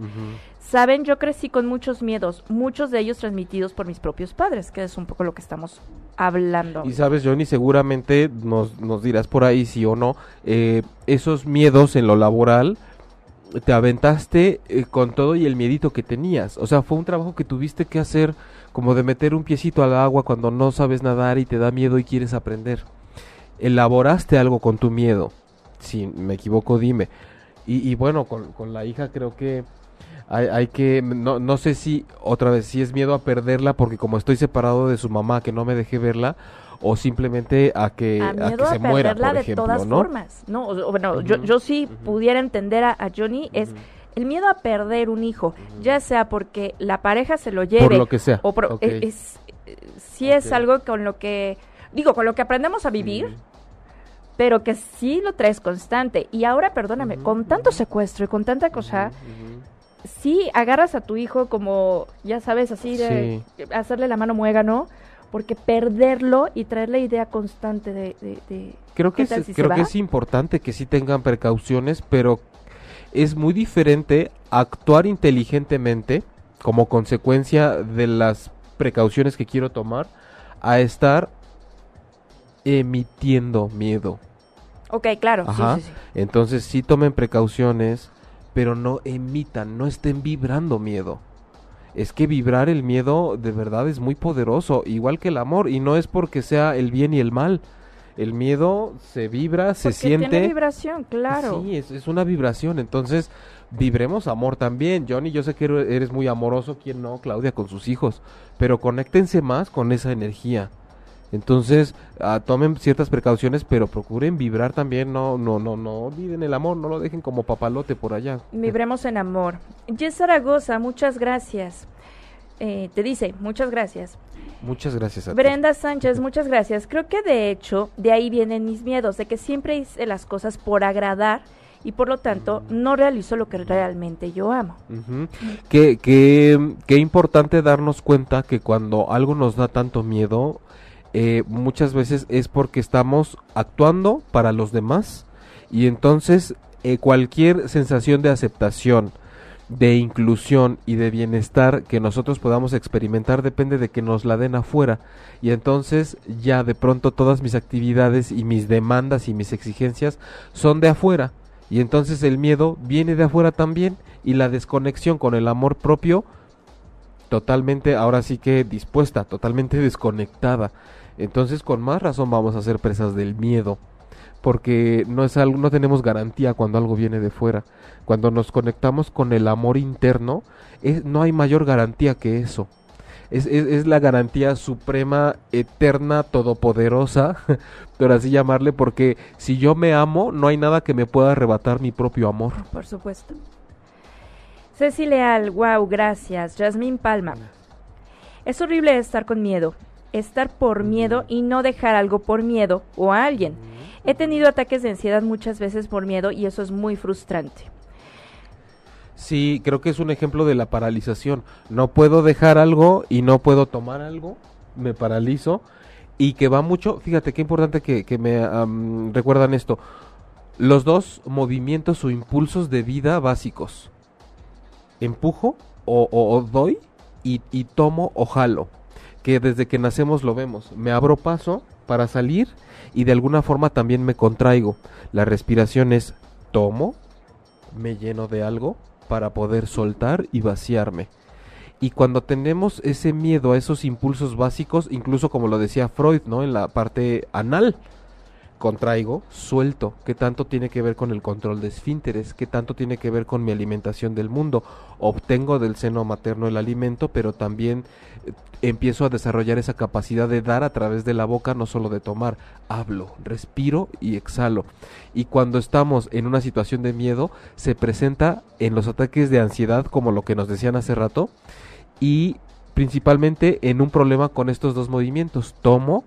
Saben, yo crecí con muchos miedos, muchos de ellos transmitidos por mis propios padres, que es un poco lo que estamos hablando. Y sabes, Johnny, seguramente nos, nos dirás por ahí sí o no, eh, esos miedos en lo laboral te aventaste eh, con todo y el miedito que tenías. O sea, fue un trabajo que tuviste que hacer como de meter un piecito al agua cuando no sabes nadar y te da miedo y quieres aprender. Elaboraste algo con tu miedo. Si me equivoco, dime. Y, y bueno, con, con la hija creo que hay, hay que, no, no sé si otra vez, si es miedo a perderla porque como estoy separado de su mamá, que no me dejé verla, o simplemente a que, a a que a, se muera, por de ejemplo, todas ¿no? formas. No, o- bueno, yo, yo sí pudiera entender a, a Johnny, es el miedo a perder un hijo, ya sea porque la pareja se lo lleve Por lo que sea. o por- es, es- sí es algo con lo que digo, con lo que aprendemos a vivir, pero que sí lo traes constante. Y ahora, perdóname, con tanto secuestro y con tanta cosa, Ujú, ujú. sí agarras a tu hijo como, ya sabes, así de hacerle la mano muégano, porque perderlo y traer la idea constante de... de- de- Creo que, ¿qué tal es, si se creo que va? es importante que sí tengan precauciones, pero es muy diferente actuar inteligentemente como consecuencia de las precauciones que quiero tomar a estar emitiendo miedo. Ok, claro, sí, Ajá. sí, sí. Entonces sí tomen precauciones, pero no emitan, no estén vibrando miedo. Es que vibrar el miedo de verdad es muy poderoso, igual que el amor, y no es porque sea el bien y el mal. El miedo se vibra, se Porque siente. tiene vibración, claro. Sí, es, es una vibración. Entonces, vibremos amor también. Johnny, yo sé que eres muy amoroso, ¿quién no? Claudia con sus hijos. Pero conéctense más con esa energía. Entonces, ah, tomen ciertas precauciones, pero procuren vibrar también. No, no, no, no olviden el amor, no lo dejen como papalote por allá. Vibremos en amor. Jess Zaragoza, muchas gracias. Eh, te dice, muchas gracias. Muchas gracias a ti. Brenda Sánchez, muchas gracias. Creo que de hecho de ahí vienen mis miedos, de que siempre hice las cosas por agradar y por lo tanto no realizo lo que realmente yo amo. Ujú. Qué, qué- qué importante darnos cuenta que cuando algo nos da tanto miedo, eh, muchas veces es porque estamos actuando para los demás y entonces eh, cualquier sensación de aceptación, de inclusión y de bienestar que nosotros podamos experimentar depende de que nos la den afuera y entonces ya de pronto todas mis actividades y mis demandas y mis exigencias son de afuera y entonces el miedo viene de afuera también y la desconexión con el amor propio totalmente ahora sí que dispuesta, totalmente desconectada. Entonces con más razón vamos a ser presas del miedo porque no es algo no tenemos garantía cuando algo viene de fuera. Cuando nos conectamos con el amor interno, es, no hay mayor garantía que eso. Es, es, es la garantía suprema, eterna, todopoderosa, por así llamarle, porque si yo me amo, no hay nada que me pueda arrebatar mi propio amor. Por supuesto. Ceci Leal, wow, gracias. Jasmine Palma. Es horrible estar con miedo, estar por miedo y no dejar algo por miedo o a alguien. He tenido ataques de ansiedad muchas veces por miedo y eso es muy frustrante. Sí, creo que es un ejemplo de la paralización. No puedo dejar algo y no puedo tomar algo, me paralizo y que va mucho, fíjate qué importante que, que me am, recuerdan esto, los dos movimientos o impulsos de vida básicos. Empujo o, o- o doy y, y tomo o jalo, que desde que nacemos lo vemos. Me abro paso para salir y de alguna forma también me contraigo. La respiración es tomo, me lleno de algo para poder soltar y vaciarme. Y cuando tenemos ese miedo a esos impulsos básicos, incluso como lo decía Freud, ¿no? En la parte anal, contraigo, suelto. ¿Qué tanto tiene que ver con el control de esfínteres? ¿Qué tanto tiene que ver con mi alimentación del mundo? Obtengo del seno materno el alimento, pero también eh, empiezo a desarrollar esa capacidad de dar a través de la boca, no solo de tomar. Hablo, respiro y exhalo. Y cuando estamos en una situación de miedo, se presenta en los ataques de ansiedad, como lo que nos decían hace rato, y principalmente en un problema con estos dos movimientos. Tomo,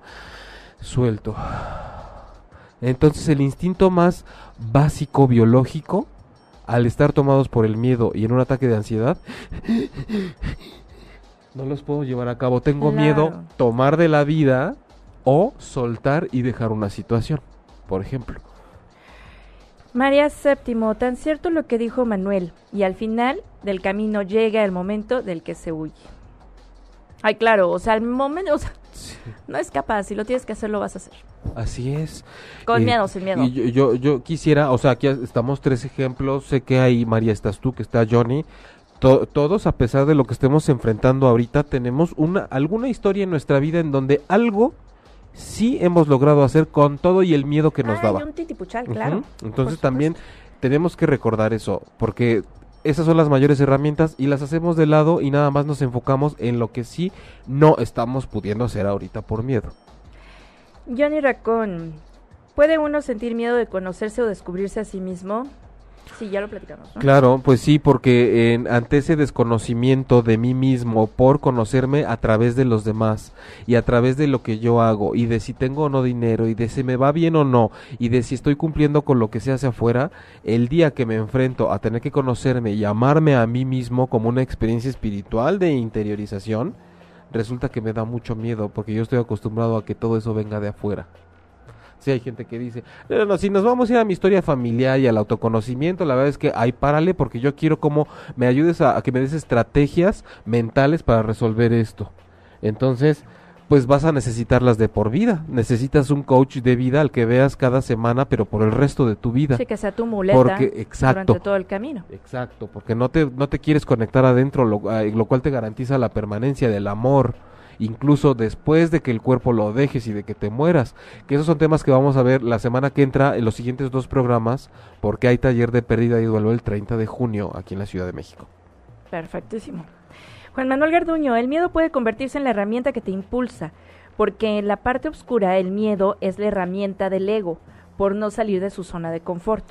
suelto. Entonces el instinto más básico biológico, al estar tomados por el miedo y en un ataque de ansiedad, no los puedo llevar a cabo. Tengo miedo tomar de la vida o soltar y dejar una situación, por ejemplo. María Séptimo, tan cierto lo que dijo Manuel, y al final del camino llega el momento del que se huye. Ay, claro, o sea, el momento, o sea, no es capaz, si lo tienes que hacer, lo vas a hacer. Así es. Con Eh, miedo, sin miedo. Y yo, yo, yo quisiera, o sea, aquí estamos tres ejemplos. Sé que ahí, María, estás tú, que está Johnny. To- todos, a pesar de lo que estemos enfrentando ahorita, tenemos una alguna historia en nuestra vida en donde algo sí hemos logrado hacer con todo y el miedo que nos Ay, daba. un titipuchal, Ujú. claro. Entonces también tenemos que recordar eso, porque esas son las mayores herramientas y las hacemos de lado y nada más nos enfocamos en lo que sí no estamos pudiendo hacer ahorita por miedo. Johnny Racón, ¿puede uno sentir miedo de conocerse o descubrirse a sí mismo? Sí, ya lo platicamos, ¿no? Claro, pues sí, porque en- ante ese desconocimiento de mí mismo por conocerme a través de los demás y a través de lo que yo hago y de si tengo o no dinero y de si me va bien o no y de si estoy cumpliendo con lo que se hace afuera, el día que me enfrento a tener que conocerme y amarme a mí mismo como una experiencia espiritual de interiorización, resulta que me da mucho miedo porque yo estoy acostumbrado a que todo eso venga de afuera. Sí, hay gente que dice, no, si nos vamos a ir a mi historia familiar y al autoconocimiento, la verdad es que ahí párale porque yo quiero como me ayudes a que me des estrategias mentales para resolver esto. Entonces, pues vas a necesitarlas de por vida. Necesitas un coach de vida al que veas cada semana, pero por el resto de tu vida. Sí, que sea tu muleta Porque, exacto. durante todo el camino. Exacto, porque no te, no te quieres conectar adentro, lo, eh, lo cual te garantiza la permanencia del amor, incluso después de que el cuerpo lo dejes y de que te mueras. Que esos son temas que vamos a ver la semana que entra en los siguientes dos programas, porque hay taller de pérdida y duelo el 30 de junio aquí en la Ciudad de México. Perfectísimo. Juan Manuel Garduño, el miedo puede convertirse en la herramienta que te impulsa, porque en la parte oscura el miedo es la herramienta del ego, por no salir de su zona de confort.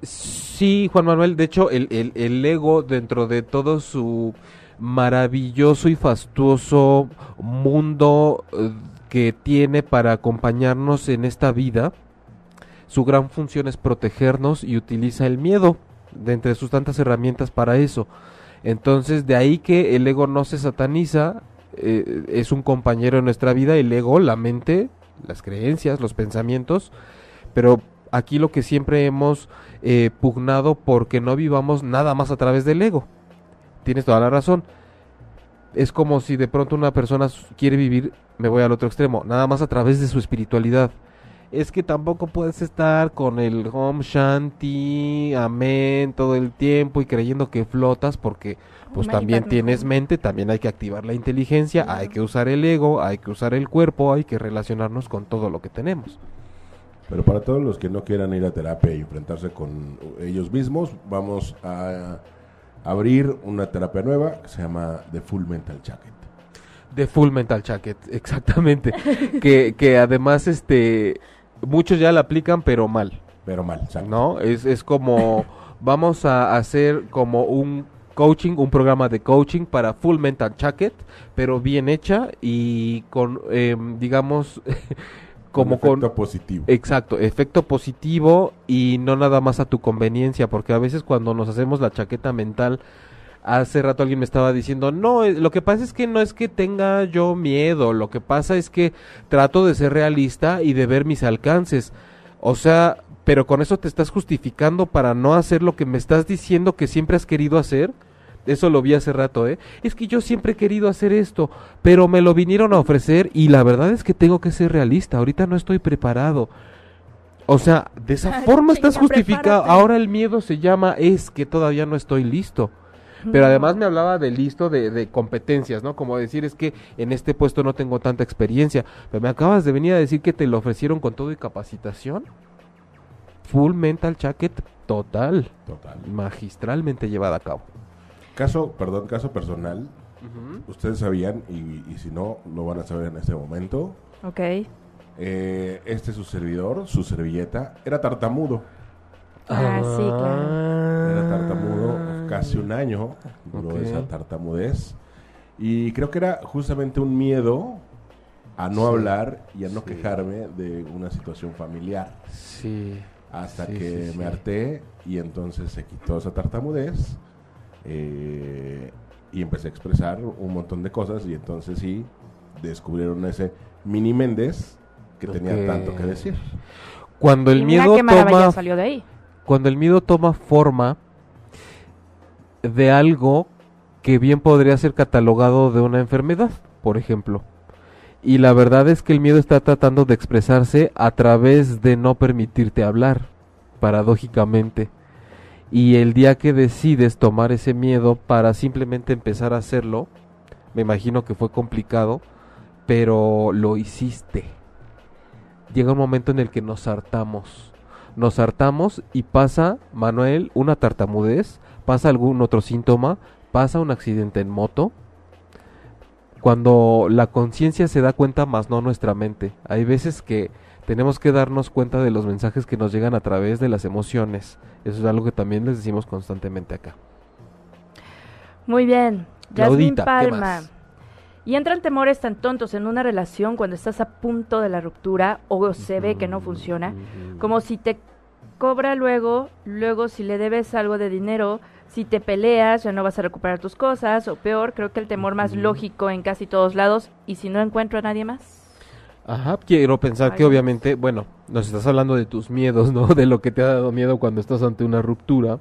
Sí, Juan Manuel, de hecho, el, el, el ego dentro de todo su maravilloso y fastuoso mundo eh, que tiene para acompañarnos en esta vida, su gran función es protegernos y utiliza el miedo de entre sus tantas herramientas para eso. Entonces, de ahí que el ego no se sataniza, eh, es un compañero en nuestra vida, el ego, la mente, las creencias, los pensamientos, pero aquí lo que siempre hemos eh, pugnado porque no vivamos nada más a través del ego. Tienes toda la razón. Es como si de pronto una persona quiere vivir, me voy al otro extremo, nada más a través de su espiritualidad. Es que tampoco puedes estar con el Om Shanti, Amén, todo el tiempo y creyendo que flotas porque pues también tienes mente, también hay que activar la inteligencia, hay que usar el ego, hay que usar el cuerpo, hay que relacionarnos con todo lo que tenemos. Pero para todos los que no quieran ir a terapia y enfrentarse con ellos mismos, vamos a abrir una terapia nueva que se llama The Full Mental Jacket. De Full Mental Jacket, exactamente. que, que además, este, muchos ya la aplican, pero mal, Pero mal, exacto. ¿no? Es, es como, vamos a hacer como un coaching, un programa de coaching para Full Mental Jacket, pero bien hecha y con, em, digamos, como con... efecto positivo. Exacto, efecto positivo y no nada más a tu conveniencia, porque a veces cuando nos hacemos la chaqueta mental, hace rato alguien me estaba diciendo, no, eh, lo que pasa es que no es que tenga yo miedo, lo que pasa es que trato de ser realista y de ver mis alcances. O sea, pero con eso te estás justificando para no hacer lo que me estás diciendo que siempre has querido hacer. Eso lo vi hace rato, ¿eh? Es que yo siempre he querido hacer esto, pero me lo vinieron a ofrecer y la verdad es que tengo que ser realista. Ahorita no estoy preparado. O sea, de esa forma estás justificado. Ahora el miedo se llama es que todavía no estoy listo. Pero además me hablaba de listo de, de competencias, ¿no? Como decir, es que en este puesto no tengo tanta experiencia. Pero me acabas de venir a decir que te lo ofrecieron con todo y capacitación. Full mental jacket total, Total. magistralmente llevada a cabo. Caso, perdón, caso personal. Ustedes sabían, y, y si no, lo van a saber en este momento. Ok. eh, este su servidor, su servilleta, era tartamudo. Ah, sí, claro. Era tartamudo casi un año, duró Ok. esa tartamudez. Y creo que era justamente un miedo a no Sí, hablar y a no sí. quejarme de una situación familiar. Sí. Hasta Sí, que sí, sí. me harté y entonces se quitó esa tartamudez eh, y empecé a expresar un montón de cosas y entonces sí descubrieron ese mini Méndez que tenía Ok. tanto que decir. Cuando el Y mira miedo toma salió de ahí. Cuando el miedo toma forma de algo que bien podría ser catalogado de una enfermedad, por ejemplo. Y la verdad es que el miedo está tratando de expresarse a través de no permitirte hablar, paradójicamente. Y el día que decides tomar ese miedo para simplemente empezar a hacerlo, me imagino que fue complicado, pero lo hiciste. Llega un momento en el que nos hartamos nos hartamos y pasa, Manuel, una tartamudez, pasa algún otro síntoma, pasa un accidente en moto. Cuando la conciencia se da cuenta, más no nuestra mente. Hay veces que tenemos que darnos cuenta de los mensajes que nos llegan a través de las emociones. Eso es algo que también les decimos constantemente acá. Muy bien. Claudita, ¿qué Palma. más? Y entran temores tan tontos en una relación cuando estás a punto de la ruptura o se ve que no funciona, como si te cobra luego, luego si le debes algo de dinero, Si te peleas, ya no vas a recuperar tus cosas, o peor, creo que el temor más lógico en casi todos lados, y si no encuentro a nadie más. Ajá, quiero pensar que obviamente, bueno, nos estás hablando de tus miedos, ¿no? De lo que te ha dado miedo cuando estás ante una ruptura.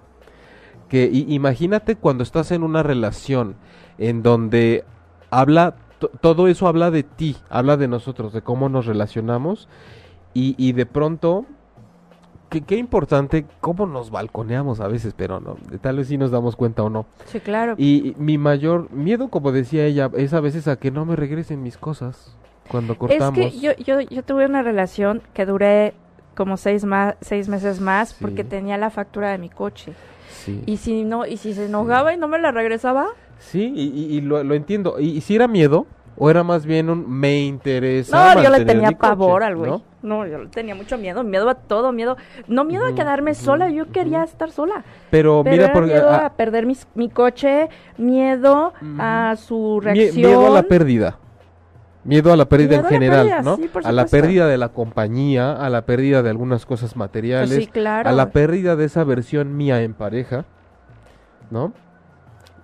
Que i- imagínate cuando estás en una relación en donde habla, to- todo eso habla de ti, habla de nosotros, de cómo nos relacionamos y, y de pronto, que- qué importante cómo nos balconeamos a veces, pero no, tal vez sí nos damos cuenta o no. Sí, claro. Y mi mayor miedo, como decía ella, es a veces a que no me regresen mis cosas cuando cortamos. Es que yo, yo, yo tuve una relación que duré como seis, ma- seis meses más Sí. porque tenía la factura de mi coche. Sí. Y si no y si se enojaba y no me la regresaba, Sí, y, y- y lo, lo entiendo. ¿Y, y si era miedo? ¿O era más bien un me interesa? no, yo le tenía mi coche", pavor al güey. ¿no? ¿no? yo le tenía mucho miedo, miedo a todo, miedo, no miedo a quedarme sola, yo quería estar sola. Pero, Pero mira, porque, miedo ah, a perder mis- mi coche, miedo a su reacción. miedo a la pérdida. Miedo a la pérdida Miedo en general, pérdida, ¿no? sí, por a la pérdida de la compañía, a la pérdida de algunas cosas materiales, Pues sí, claro. a la pérdida de esa versión mía en pareja, ¿no?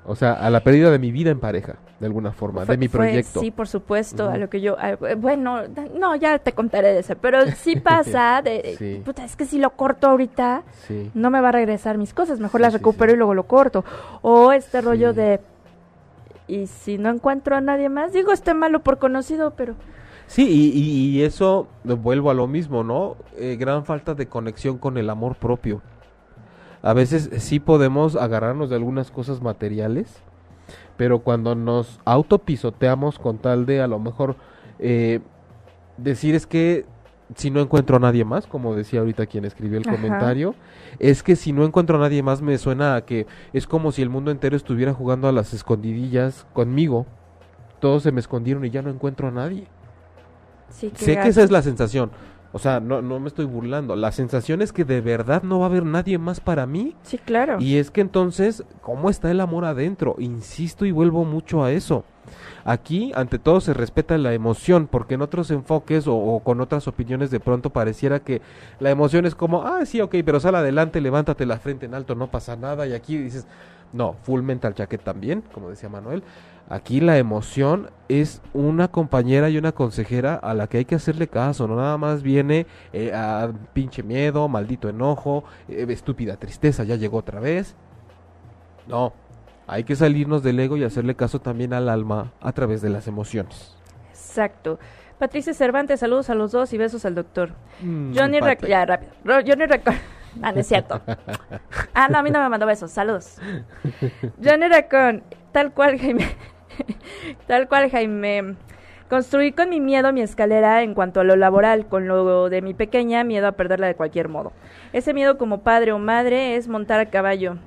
O sea, a la pérdida de mi vida en pareja, de alguna forma, Fue- de mi fue- proyecto. sí, por supuesto, a lo que yo, a- eh, bueno, no, ya te contaré de eso, pero sí pasa, de, Sí. puta, es que si lo corto ahorita, Sí. no me va a regresar mis cosas, mejor Sí, las recupero y luego lo corto. O este rollo de, y si no encuentro a nadie más, digo, este malo por conocido, pero Sí, y, y- y eso, eh, vuelvo a lo mismo, ¿no? Eh, gran falta de conexión con el amor propio. A veces sí podemos agarrarnos de algunas cosas materiales, pero cuando nos autopisoteamos con tal de a lo mejor eh, decir es que si no encuentro a nadie más, como decía ahorita quien escribió el Ajá. comentario, es que si no encuentro a nadie más me suena a que es como si el mundo entero estuviera jugando a las escondidillas conmigo. Todos se me escondieron y ya no encuentro a nadie. sí que... Sé que esa es la sensación. O sea, no, no me estoy burlando. La sensación es que de verdad no va a haber nadie más para mí. Sí, claro. Y es que entonces, ¿cómo está el amor adentro? Insisto y vuelvo mucho a eso. Aquí, ante todo, se respeta la emoción, porque en otros enfoques o, o con otras opiniones de pronto pareciera que la emoción es como, ah, sí, ok, pero sal adelante, levántate la frente en alto, no pasa nada. Y aquí dices, no, full mental jacket también, como decía Manuel. Aquí la emoción es una compañera y una consejera a la que hay que hacerle caso, no nada más viene eh, a pinche miedo, maldito enojo, eh, estúpida tristeza, ya llegó otra vez. No, hay que salirnos del ego y hacerle caso también al alma a través de las emociones. Exacto. Patricia Cervantes, saludos a los dos y besos al doctor. Mm, Johnny ya rápido. Johnny Ah, es cierto. Ah, no, a mí no me mandó besos. Saludos. Johnny Racón, tal cual Jaime. tal cual Jaime. Construí con mi miedo mi escalera en cuanto a lo laboral, con lo de mi pequeña, miedo a perderla de cualquier modo. Ese miedo como padre o madre es montar a caballo.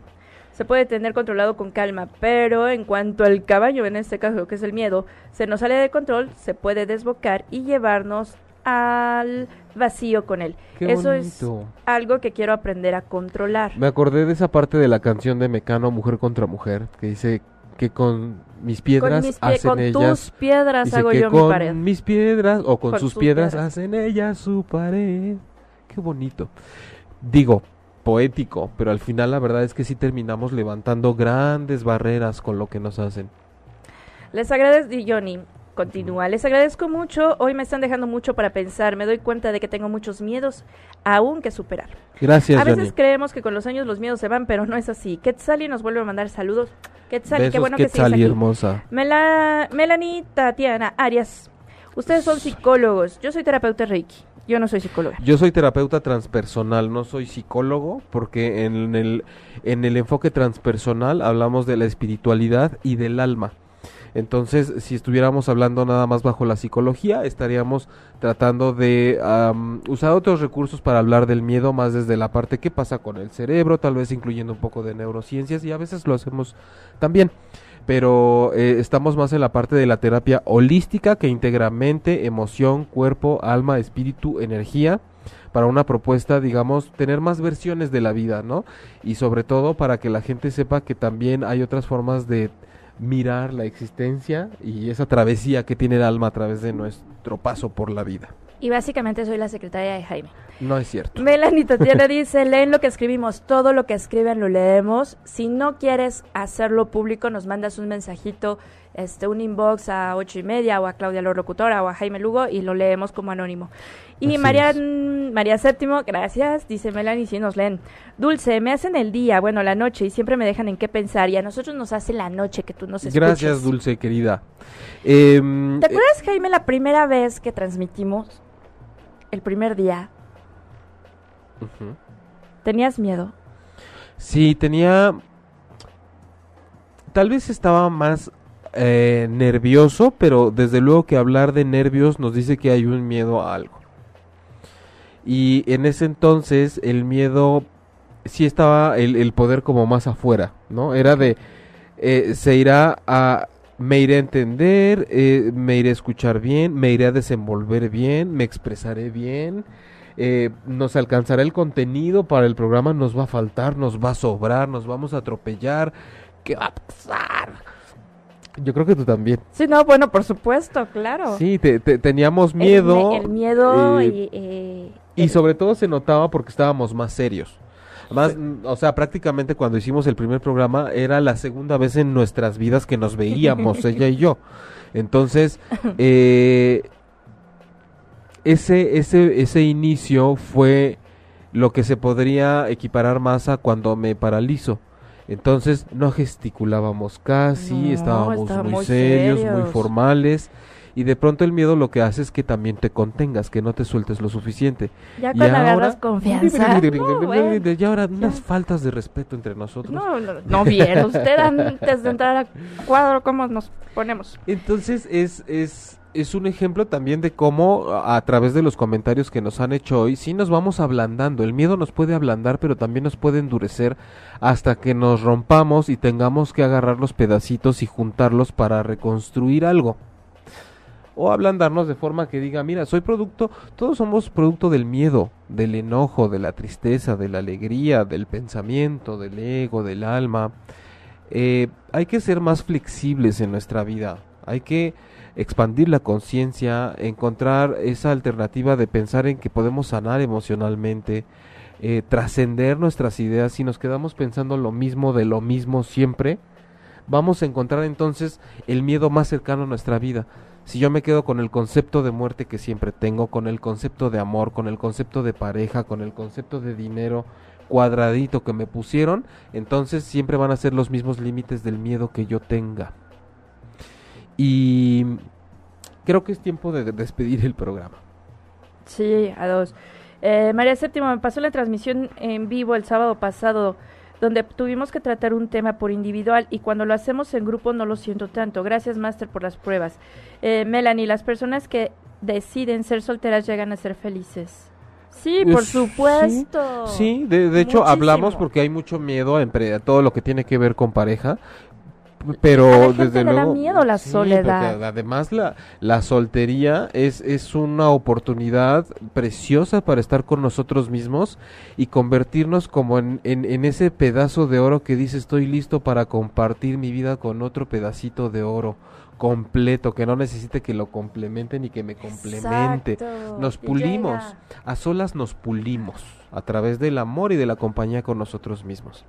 Se puede tener controlado con calma, pero en cuanto al caballo, en este caso que es el miedo, se nos sale de control, se puede desbocar y llevarnos al vacío con él. Qué Eso es algo que quiero aprender a controlar. Me acordé de esa parte de la canción de Mecano, Mujer contra Mujer, que dice que con mis piedras con mis pie- hacen con ellas... tus piedras dice hago que yo con mi pared. mis piedras o con, Con sus sus piedras, piedras. hacen ellas su pared. Qué bonito. Digo, poético, pero al final la verdad es que sí terminamos levantando grandes barreras con lo que nos hacen. Les agradezco, Johnny, continúa. Les agradezco mucho. Hoy me están dejando mucho para pensar. Me doy cuenta de que tengo muchos miedos aún que superar. Gracias, a veces Johnny. creemos que con los años los miedos se van, pero no es así. Quetzali nos vuelve a mandar saludos. Quetzali, qué Besos, bueno que Quetzali, sigues aquí. hermosa. Mela, Melanie Tatiana Arias. Ustedes son psicólogos. Yo soy terapeuta Reiki. Yo no soy psicóloga. Yo soy terapeuta transpersonal, no soy psicólogo, porque en el, en el enfoque transpersonal hablamos de la espiritualidad y del alma. Entonces, si estuviéramos hablando nada más bajo la psicología, estaríamos tratando de usar otros recursos para hablar del miedo más desde la parte que pasa con el cerebro, tal vez incluyendo un poco de neurociencias y a veces lo hacemos también. Pero eh, estamos más en la parte de la terapia holística que integra mente, emoción, cuerpo, alma, espíritu, energía para una propuesta, digamos, tener más versiones de la vida, ¿no? Y sobre todo para que la gente sepa que también hay otras formas de mirar la existencia y esa travesía que tiene el alma a través de nuestro paso por la vida. Y básicamente soy la secretaria de Jaime. No es cierto. Melanie Tatiana dice, leen lo que escribimos, todo lo que escriben lo leemos. Si no quieres hacerlo público, nos mandas un mensajito, este, un inbox a ocho y media o a Claudia la locutora o a Jaime Lugo y lo leemos como anónimo. Y Así María, es. María Séptimo, gracias, dice Melanie, si nos leen. Dulce, me hacen el día, bueno, la noche y siempre me dejan en qué pensar y a nosotros nos hace la noche que tú nos escuches. Gracias, Dulce, querida. Em, ¿Te acuerdas, Jaime, la primera vez que transmitimos? El primer día. ¿Tenías miedo? Sí, tenía... Tal vez estaba más eh, nervioso, pero desde luego que hablar de nervios nos dice que hay un miedo a algo. Y en ese entonces el miedo sí estaba el, el poder como más afuera, ¿no? Era de eh, se irá a me iré a entender, eh, me iré a escuchar bien, me iré a desenvolver bien, me expresaré bien, eh, nos alcanzará el contenido para el programa, nos va a faltar, nos va a sobrar, nos vamos a atropellar, ¿qué va a pasar? Yo creo que tú también. Sí, no, bueno, por supuesto, claro. Sí, te- te- teníamos miedo. El, miedo eh, y... eh, y el- sobre todo se notaba porque estábamos más serios. Más, o sea, prácticamente cuando hicimos el primer programa era la segunda vez en nuestras vidas que nos veíamos, ella y yo. Entonces, eh, ese, ese, ese inicio fue lo que se podría equiparar más a cuando me paralizo. Entonces no gesticulábamos casi, No, estábamos muy, serios, muy formales. Y de pronto el miedo lo que hace es que también te contengas, que no te sueltes lo suficiente. Ya Y cuando ahora- agarras confianza. no, bueno. Y ahora unas faltas de respeto entre nosotros. No, no, no bien. Usted antes de entrar al cuadro, ¿cómo nos ponemos? Entonces es, es, es un ejemplo también de cómo a, a través de los comentarios que nos han hecho hoy, sí nos vamos ablandando. El miedo nos puede ablandar, pero también nos puede endurecer hasta que nos rompamos y tengamos que agarrar los pedacitos y juntarlos para reconstruir algo. O ablandarnos de forma que diga, mira, soy producto, todos somos producto del miedo, del enojo, de la tristeza, de la alegría, del pensamiento, del ego, del alma. Eh, hay que ser más flexibles en nuestra vida. Hay que expandir la conciencia, encontrar esa alternativa de pensar en que podemos sanar emocionalmente, eh, trascender nuestras ideas. Si nos quedamos pensando lo mismo de lo mismo siempre, vamos a encontrar entonces el miedo más cercano a nuestra vida. Si yo me quedo con el concepto de muerte que siempre tengo, con el concepto de amor, con el concepto de pareja, con el concepto de dinero cuadradito que me pusieron, entonces siempre van a ser los mismos límites del miedo que yo tenga. Y creo que es tiempo de de despedir el programa. Sí, a dos. Eh, María Séptimo, me pasó la transmisión en vivo el sábado pasado, donde tuvimos que tratar un tema por individual y cuando lo hacemos en grupo no lo siento tanto. Gracias, Master, por las pruebas. Eh, Melanie, las personas que deciden ser solteras llegan a ser felices. Sí, por Es- supuesto. Sí, de, de hecho Muchísimo. hablamos porque hay mucho miedo entre a todo lo que tiene que ver con pareja. A Pero la gente desde le da luego miedo la sí, soledad. además la, la soltería es, es una oportunidad preciosa para estar con nosotros mismos y convertirnos como en, en, en ese pedazo de oro que dice estoy listo para compartir mi vida con otro pedacito de oro completo, que no necesite que lo complemente ni que me complemente. Exacto, Nos y pulimos, llega. a solas nos pulimos a través del amor y de la compañía con nosotros mismos.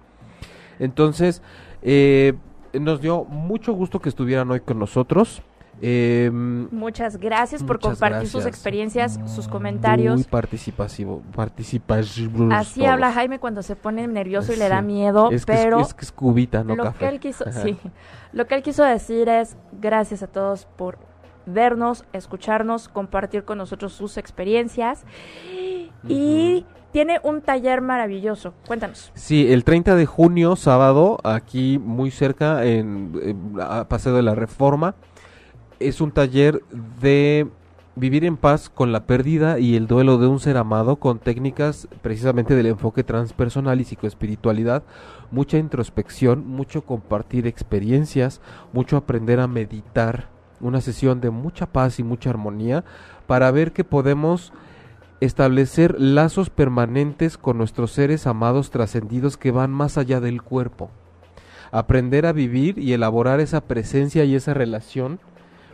Entonces, eh, nos dio mucho gusto que estuvieran hoy con nosotros. Eh, Muchas gracias por Muchas compartir sus experiencias, sus muy comentarios. participativo, participativo. Así habla Jaime cuando se pone nervioso y le da miedo, Es que pero es, que es cubita, no lo café. que él quiso, sí, lo que él quiso decir es gracias a todos por vernos, escucharnos, compartir con nosotros sus experiencias y tiene un taller maravilloso. Cuéntanos. Sí, el 30 de junio, sábado, aquí muy cerca, en, a Paseo de la Reforma, es un taller de vivir en paz con la pérdida y el duelo de un ser amado con técnicas precisamente del enfoque transpersonal y psicoespiritualidad, mucha introspección, mucho compartir experiencias, mucho aprender a meditar, una sesión de mucha paz y mucha armonía para ver que podemos establecer lazos permanentes con nuestros seres amados trascendidos que van más allá del cuerpo. Aprender a vivir y elaborar esa presencia y esa relación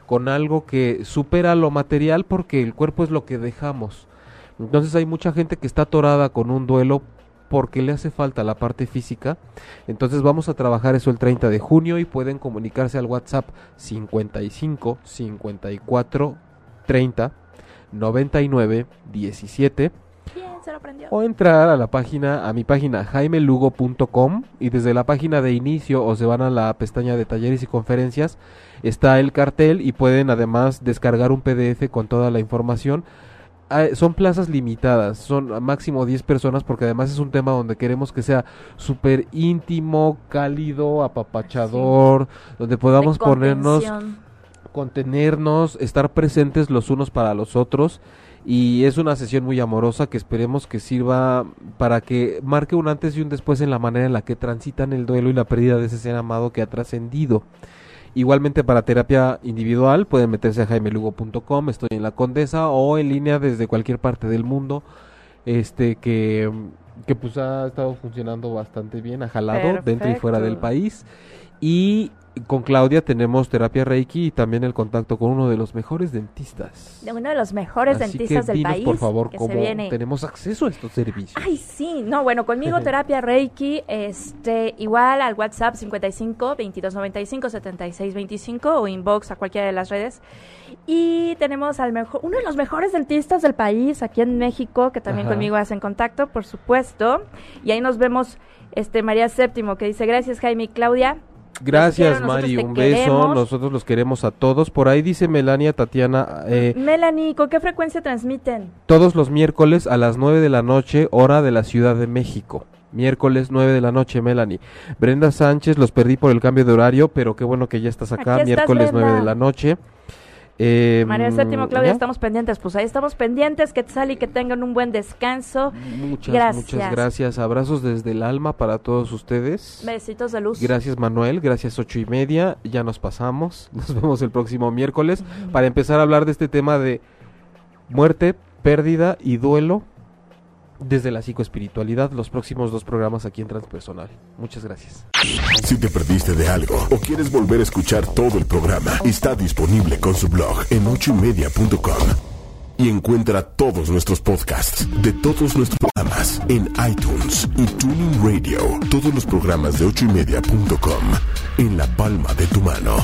con algo que supera lo material porque el cuerpo es lo que dejamos. Entonces hay mucha gente que está atorada con un duelo porque le hace falta la parte física. Entonces vamos a trabajar eso el 30 de junio y pueden comunicarse al WhatsApp 55 54 30 99 17 Bien, se lo aprendió. o entrar a la página a mi página jaimelugo.com y desde la página de inicio o se van a la pestaña de talleres y conferencias está el cartel y pueden además descargar un PDF con toda la información. Ah, son plazas limitadas, son a máximo 10 personas porque además es un tema donde queremos que sea súper íntimo, cálido, apapachador, donde podamos ponernos. Contenernos, estar presentes los unos para los otros y es una sesión muy amorosa que esperemos que sirva para que marque un antes y un después en la manera en la que transitan el duelo y la pérdida de ese ser amado que ha trascendido. Igualmente para terapia individual pueden meterse a jaimelugo.com, estoy en la Condesa o en línea desde cualquier parte del mundo. Este que que pues ha estado funcionando bastante bien, ha jalado dentro y fuera del país. Y con Claudia tenemos terapia Reiki y también el contacto con uno de los mejores dentistas. De uno de los mejores Así dentistas que del país. por favor, que cómo se viene. tenemos acceso a estos servicios. Ay, sí, no, bueno, conmigo terapia Reiki, este, igual al WhatsApp 55 22 95 76 25 o inbox a cualquiera de las redes. Y tenemos al mejor, uno de los mejores dentistas del país aquí en México, que también Ajá. conmigo hacen contacto, por supuesto. Y ahí nos vemos, este, María Séptimo, que dice, gracias Jaime y Claudia. Gracias, Mari. Un beso. queremos. Nosotros los queremos a todos. Por ahí dice Melania Tatiana. Eh, Melanie, ¿con qué frecuencia transmiten? todos los miércoles a las 9 de la noche, hora de la Ciudad de México. Miércoles 9 de la noche, Melanie. Brenda Sánchez, los perdí por el cambio de horario, pero qué bueno que ya estás acá. Aquí estás, miércoles 9 de la noche. Eh, María Séptimo, Claudia, ¿ya? estamos pendientes. Pues ahí estamos pendientes, que sal y que tengan un buen descanso. Muchas, Gracias. muchas gracias. Abrazos desde el alma para todos ustedes. Besitos de luz. Gracias Manuel, gracias ocho y media, ya nos pasamos, nos vemos el próximo miércoles para empezar a hablar de este tema de muerte, pérdida y duelo desde la psicoespiritualidad, los próximos dos programas aquí en Transpersonal. Muchas gracias. Si te perdiste de algo o quieres volver a escuchar todo el programa, está disponible con su blog en ochoymedia.com. Y encuentra todos nuestros podcasts de todos nuestros programas en iTunes y Tuning Radio. Todos los programas de ochoymedia.com en la palma de tu mano.